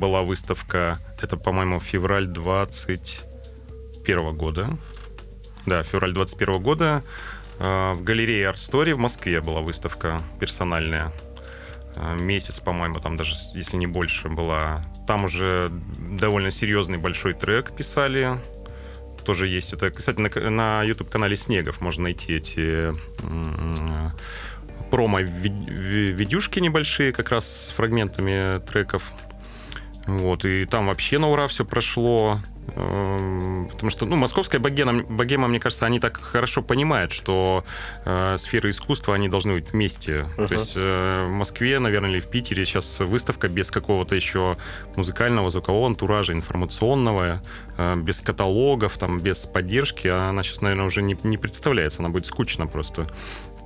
была выставка, это, по-моему, февраль 21 года. Да, февраль 21 года э, в галерее Art Story в Москве была выставка персональная. Э, месяц, по-моему, там даже, если не больше, была. Там уже довольно серьезный большой трек писали. Тоже есть это. Кстати, на, на YouTube-канале Снегов можно найти эти промо-видюшки небольшие, как раз с фрагментами треков. Вот, и там вообще на ура все прошло. Эм, потому что, ну, московская богема, богема, мне кажется, они так хорошо понимают, что э, сферы искусства, они должны быть вместе. Uh-huh. То есть э, в Москве, наверное, или в Питере сейчас выставка без какого-то еще музыкального, звукового антуража, информационного, э, без каталогов, там, без поддержки, она сейчас, наверное, уже не, не представляется, она будет скучно просто.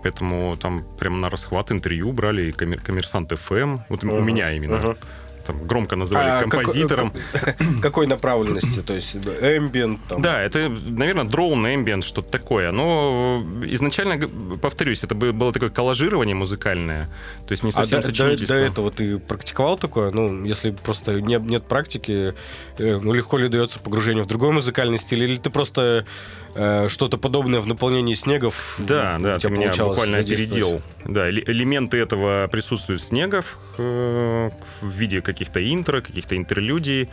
Поэтому там прямо на расхват интервью брали и коммер- коммерсант ФМ, вот uh-huh. у меня именно. Uh-huh там громко называли а композитором. Как, какой направленности? То есть ambient? Там. Да, это, наверное, дроун, ambient, что-то такое. Но изначально, повторюсь, это было такое коллажирование музыкальное. То есть не совсем а сочинительство. До, до этого ты практиковал такое? Ну, если просто нет, нет практики, э, ну, легко ли дается погружение в другой музыкальный стиль? Или ты просто Э, что-то подобное в наполнении снегов. Да, да, ты меня буквально опередил. Да, элементы этого присутствуют в снегов э, в виде каких-то интро, каких-то интерлюдий.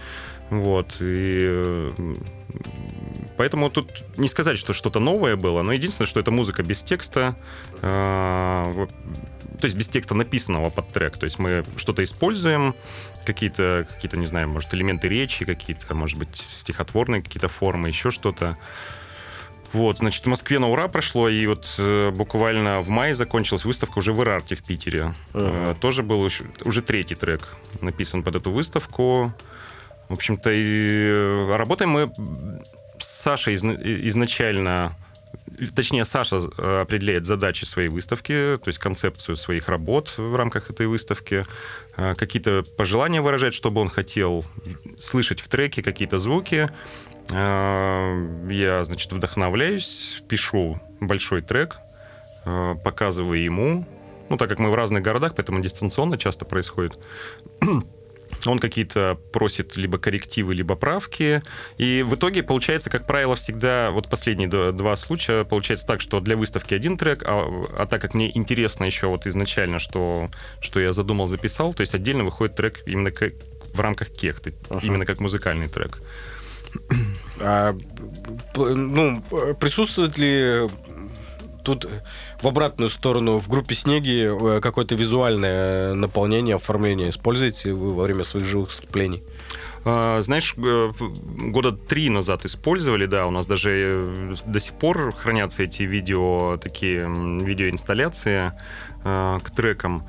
Вот. И э, Поэтому тут не сказать, что что-то новое было, но единственное, что это музыка без текста, то есть без текста написанного под трек. То есть мы что-то используем, какие-то, какие-то, не знаю, может, элементы речи, какие-то, может быть, стихотворные какие-то формы, еще что-то. Вот, значит, в Москве на ура прошло, и вот э, буквально в мае закончилась выставка уже в Ирарте в Питере. Uh-huh. Э, тоже был уже, уже третий трек написан под эту выставку. В общем-то, и э, работаем мы с Сашей из, изначально Точнее, Саша э, определяет задачи своей выставки, то есть концепцию своих работ в рамках этой выставки, э, какие-то пожелания выражать, чтобы он хотел слышать в треке, какие-то звуки. Э, я, значит, вдохновляюсь, пишу большой трек, э, показываю ему. Ну, так как мы в разных городах, поэтому дистанционно часто происходит. Он какие-то просит либо коррективы, либо правки. И в итоге получается, как правило, всегда, вот последние два случая, получается так, что для выставки один трек, а, а так как мне интересно еще вот изначально, что, что я задумал, записал, то есть отдельно выходит трек именно как, в рамках кехты, uh-huh. именно как музыкальный трек. А, ну, присутствует ли тут в обратную сторону в группе «Снеги» э, какое-то визуальное наполнение, оформление используете вы во время своих живых выступлений? А, знаешь, года три назад использовали, да, у нас даже э, до сих пор хранятся эти видео, такие видеоинсталляции к трекам.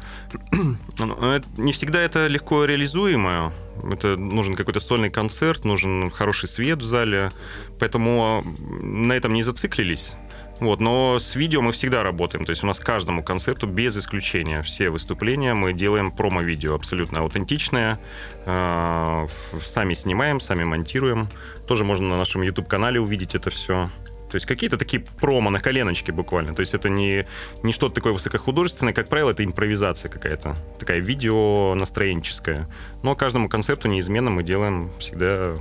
Не всегда это легко реализуемо, это нужен какой-то сольный концерт, нужен хороший свет в зале. Поэтому на этом не зациклились. Вот, но с видео мы всегда работаем. То есть у нас каждому концерту без исключения все выступления мы делаем промо-видео абсолютно аутентичное. Э, сами снимаем, сами монтируем. Тоже можно на нашем YouTube-канале увидеть это все. То есть какие-то такие промо на коленочке буквально. То есть это не, не что-то такое высокохудожественное. Как правило, это импровизация какая-то. Такая видео настроенческая. Но каждому концерту неизменно мы делаем всегда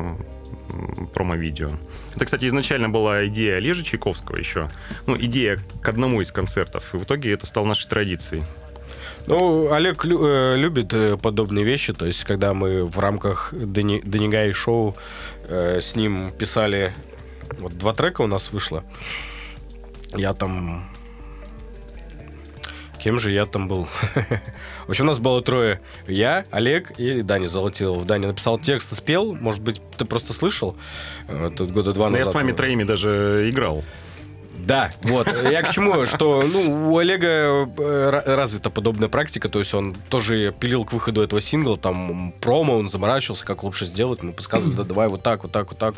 промо-видео. Это, кстати, изначально была идея Олежа Чайковского еще. Ну, идея к одному из концертов. И в итоге это стало нашей традицией. Ну, Олег лю- э, любит э, подобные вещи. То есть, когда мы в рамках Дени- Денигай шоу э, с ним писали вот два трека у нас вышло. Я там... Кем же я там был? В общем, у нас было трое. Я, Олег и Даня Золотилов. Даня написал текст и спел. Может быть, ты просто слышал? Э, тут года два назад. я с вами троими даже играл. Да, вот. Я к чему? Что ну, у Олега э, развита подобная практика, то есть он тоже пилил к выходу этого сингла, там промо, он заморачивался, как лучше сделать, мы подсказывали, да давай вот так, вот так, вот так.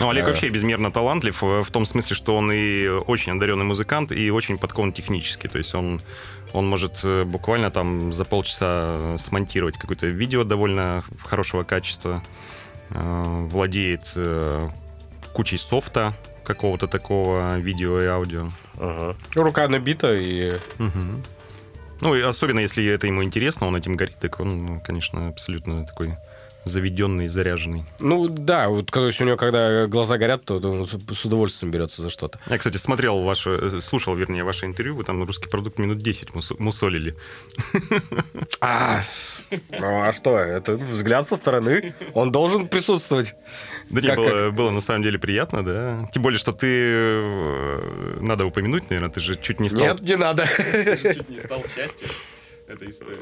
Ну, Олег а... вообще безмерно талантлив э, в том смысле, что он и очень одаренный музыкант, и очень подкован технически, то есть он он может буквально там за полчаса смонтировать какое-то видео довольно хорошего качества, владеет кучей софта, какого-то такого видео и аудио. Ага. Рука набита и... Угу. Ну, и особенно если это ему интересно, он этим горит, так он, ну, конечно, абсолютно такой заведенный, заряженный. Ну да, вот то есть у него когда глаза горят, то он с удовольствием берется за что-то. Я, кстати, смотрел ваше, э, слушал, вернее, ваше интервью, вы там русский продукт минут 10 мусолили. А, ну а что, это взгляд со стороны, он должен присутствовать. Да не, было, было на самом деле приятно, да. Тем более, что ты, э, надо упомянуть, наверное, ты же чуть не стал... Нет, не надо. Чуть не стал частью этой истории?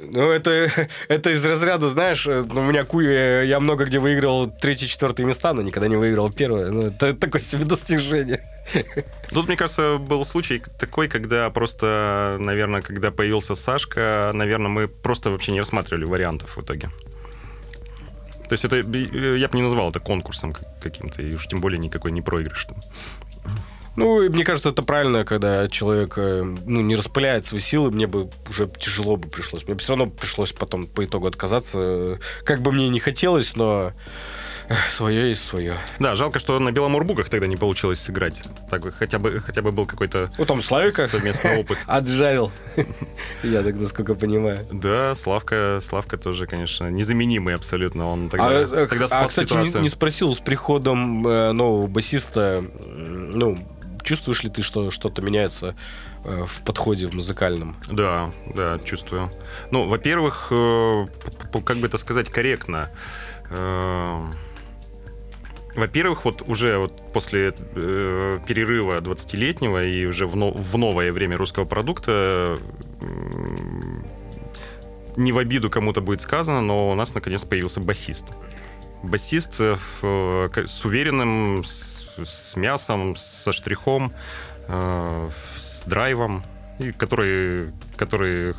Ну, это, это из разряда, знаешь, э, ну, у меня куя, я много где выигрывал третье, четвертое места, но никогда не выиграл первое. Ну, это такое себе достижение. Тут, мне кажется, был случай такой, когда просто, наверное, когда появился Сашка, наверное, мы просто вообще не рассматривали вариантов в итоге. То есть это, я бы не назвал это конкурсом каким-то, и уж тем более никакой не проигрыш. Ну, мне кажется, это правильно, когда человек э, ну, не распыляет свои силы, мне бы уже тяжело бы пришлось. Мне бы все равно пришлось потом по итогу отказаться. Как бы мне не хотелось, но свое есть свое. Да, жалко, что на Беломорбуках тогда не получилось сыграть. Так хотя бы, хотя бы был какой-то ну, там Славика совместный опыт. Отжарил. Я так насколько понимаю. Да, Славка, Славка тоже, конечно, незаменимый абсолютно. Он тогда, а, э, тогда спас а, кстати, ситуацию. Не, не спросил, с приходом э, нового басиста, ну, чувствуешь ли ты, что что-то меняется э, в подходе в музыкальном? Да, да, чувствую. Ну, во-первых, э, как бы это сказать корректно. Во-первых, вот уже вот после э, перерыва 20-летнего и уже в, но, в новое время русского продукта э, не в обиду кому-то будет сказано, но у нас наконец появился басист басист э, с уверенным, с, с мясом, со штрихом, э, с драйвом, и который, который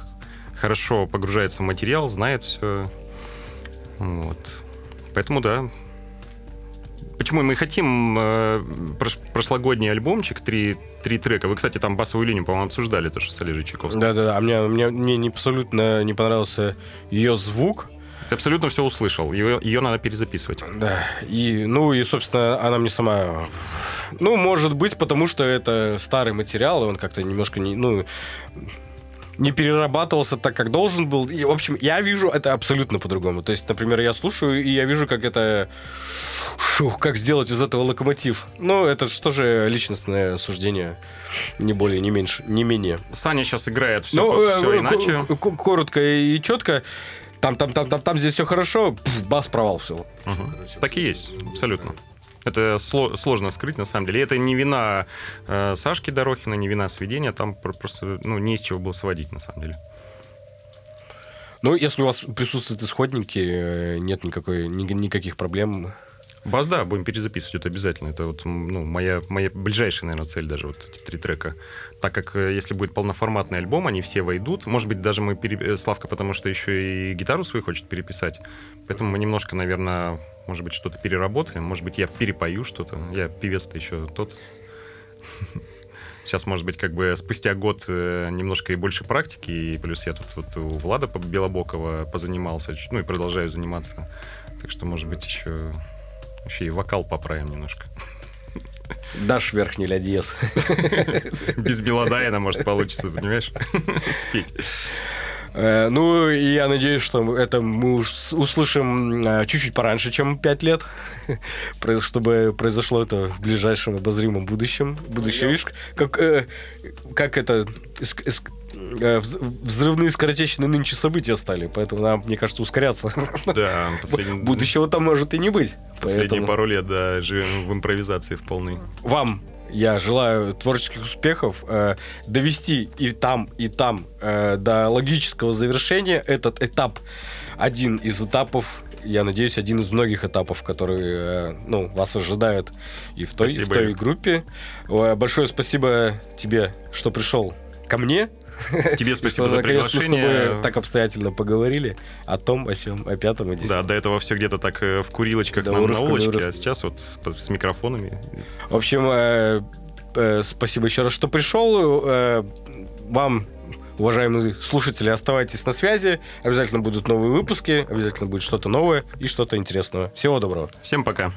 хорошо погружается в материал, знает все. Вот. Поэтому да. Почему мы хотим э, прошлогодний альбомчик, три, три трека. Вы, кстати, там басовую линию, по-моему, обсуждали тоже с Олежей Чайковским. Да-да-да, а мне, мне, мне абсолютно не понравился ее звук, ты абсолютно все услышал. Ее, ее надо перезаписывать. Да. И, ну, и, собственно, она мне сама... Ну, может быть, потому что это старый материал, и он как-то немножко не... Ну, не перерабатывался так, как должен был. И, в общем, я вижу это абсолютно по-другому. То есть, например, я слушаю, и я вижу, как это... Шух, как сделать из этого локомотив. Ну, это что же личностное суждение. Не более, не меньше, не менее. Саня сейчас играет все, ну, все э, иначе. Коротко и четко там, там, там, там, там здесь все хорошо, пф, бас провал все. Угу. Так и есть, абсолютно. Это сложно скрыть, на самом деле. И это не вина э, Сашки Дорохина, не вина сведения. Там просто ну, не из чего было сводить, на самом деле. Ну, если у вас присутствуют исходники, э, нет никакой, ни, никаких проблем. Бас, да, будем перезаписывать это обязательно. Это вот ну, моя, моя ближайшая, наверное, цель даже, вот эти три трека. Так как э, если будет полноформатный альбом, они все войдут. Может быть, даже мы... Пере... Э, Славка, потому что еще и гитару свою хочет переписать. Поэтому мы немножко, наверное, может быть, что-то переработаем. Может быть, я перепою что-то. Я певец-то еще тот. Сейчас, может быть, как бы спустя год э, немножко и больше практики, и плюс я тут вот у Влада Белобокова позанимался, ну и продолжаю заниматься. Так что, может быть, еще, еще и вокал поправим немножко. Дашь верхний ля диез. Без Белодайна, может, получится, понимаешь, спеть. Э, ну, и я надеюсь, что это мы услышим э, чуть-чуть пораньше, чем 5 лет, чтобы произошло это в ближайшем обозримом будущем. Будущее, видишь, как, э, как это взрывные скоротечные нынче события стали, поэтому нам, мне кажется, ускоряться. Да, последний... Будущего там может и не быть. Последние поэтому... пару лет, да, живем в импровизации в полной. Вам я желаю творческих успехов, э, довести и там, и там э, до логического завершения этот этап, один из этапов, я надеюсь, один из многих этапов, которые э, ну, вас ожидают и в той, и в той группе. Большое спасибо тебе, что пришел ко мне. Тебе спасибо за приглашение. Мы так обстоятельно поговорили о том, о сем, о пятом, о десятом. Да, до этого все где-то так э, в курилочках на улочке, а сейчас вот с микрофонами. В общем, э, э, спасибо еще раз, что пришел. Вам уважаемые слушатели, оставайтесь на связи. Обязательно будут новые выпуски, обязательно будет что-то новое и что-то интересное. Всего доброго. Всем пока.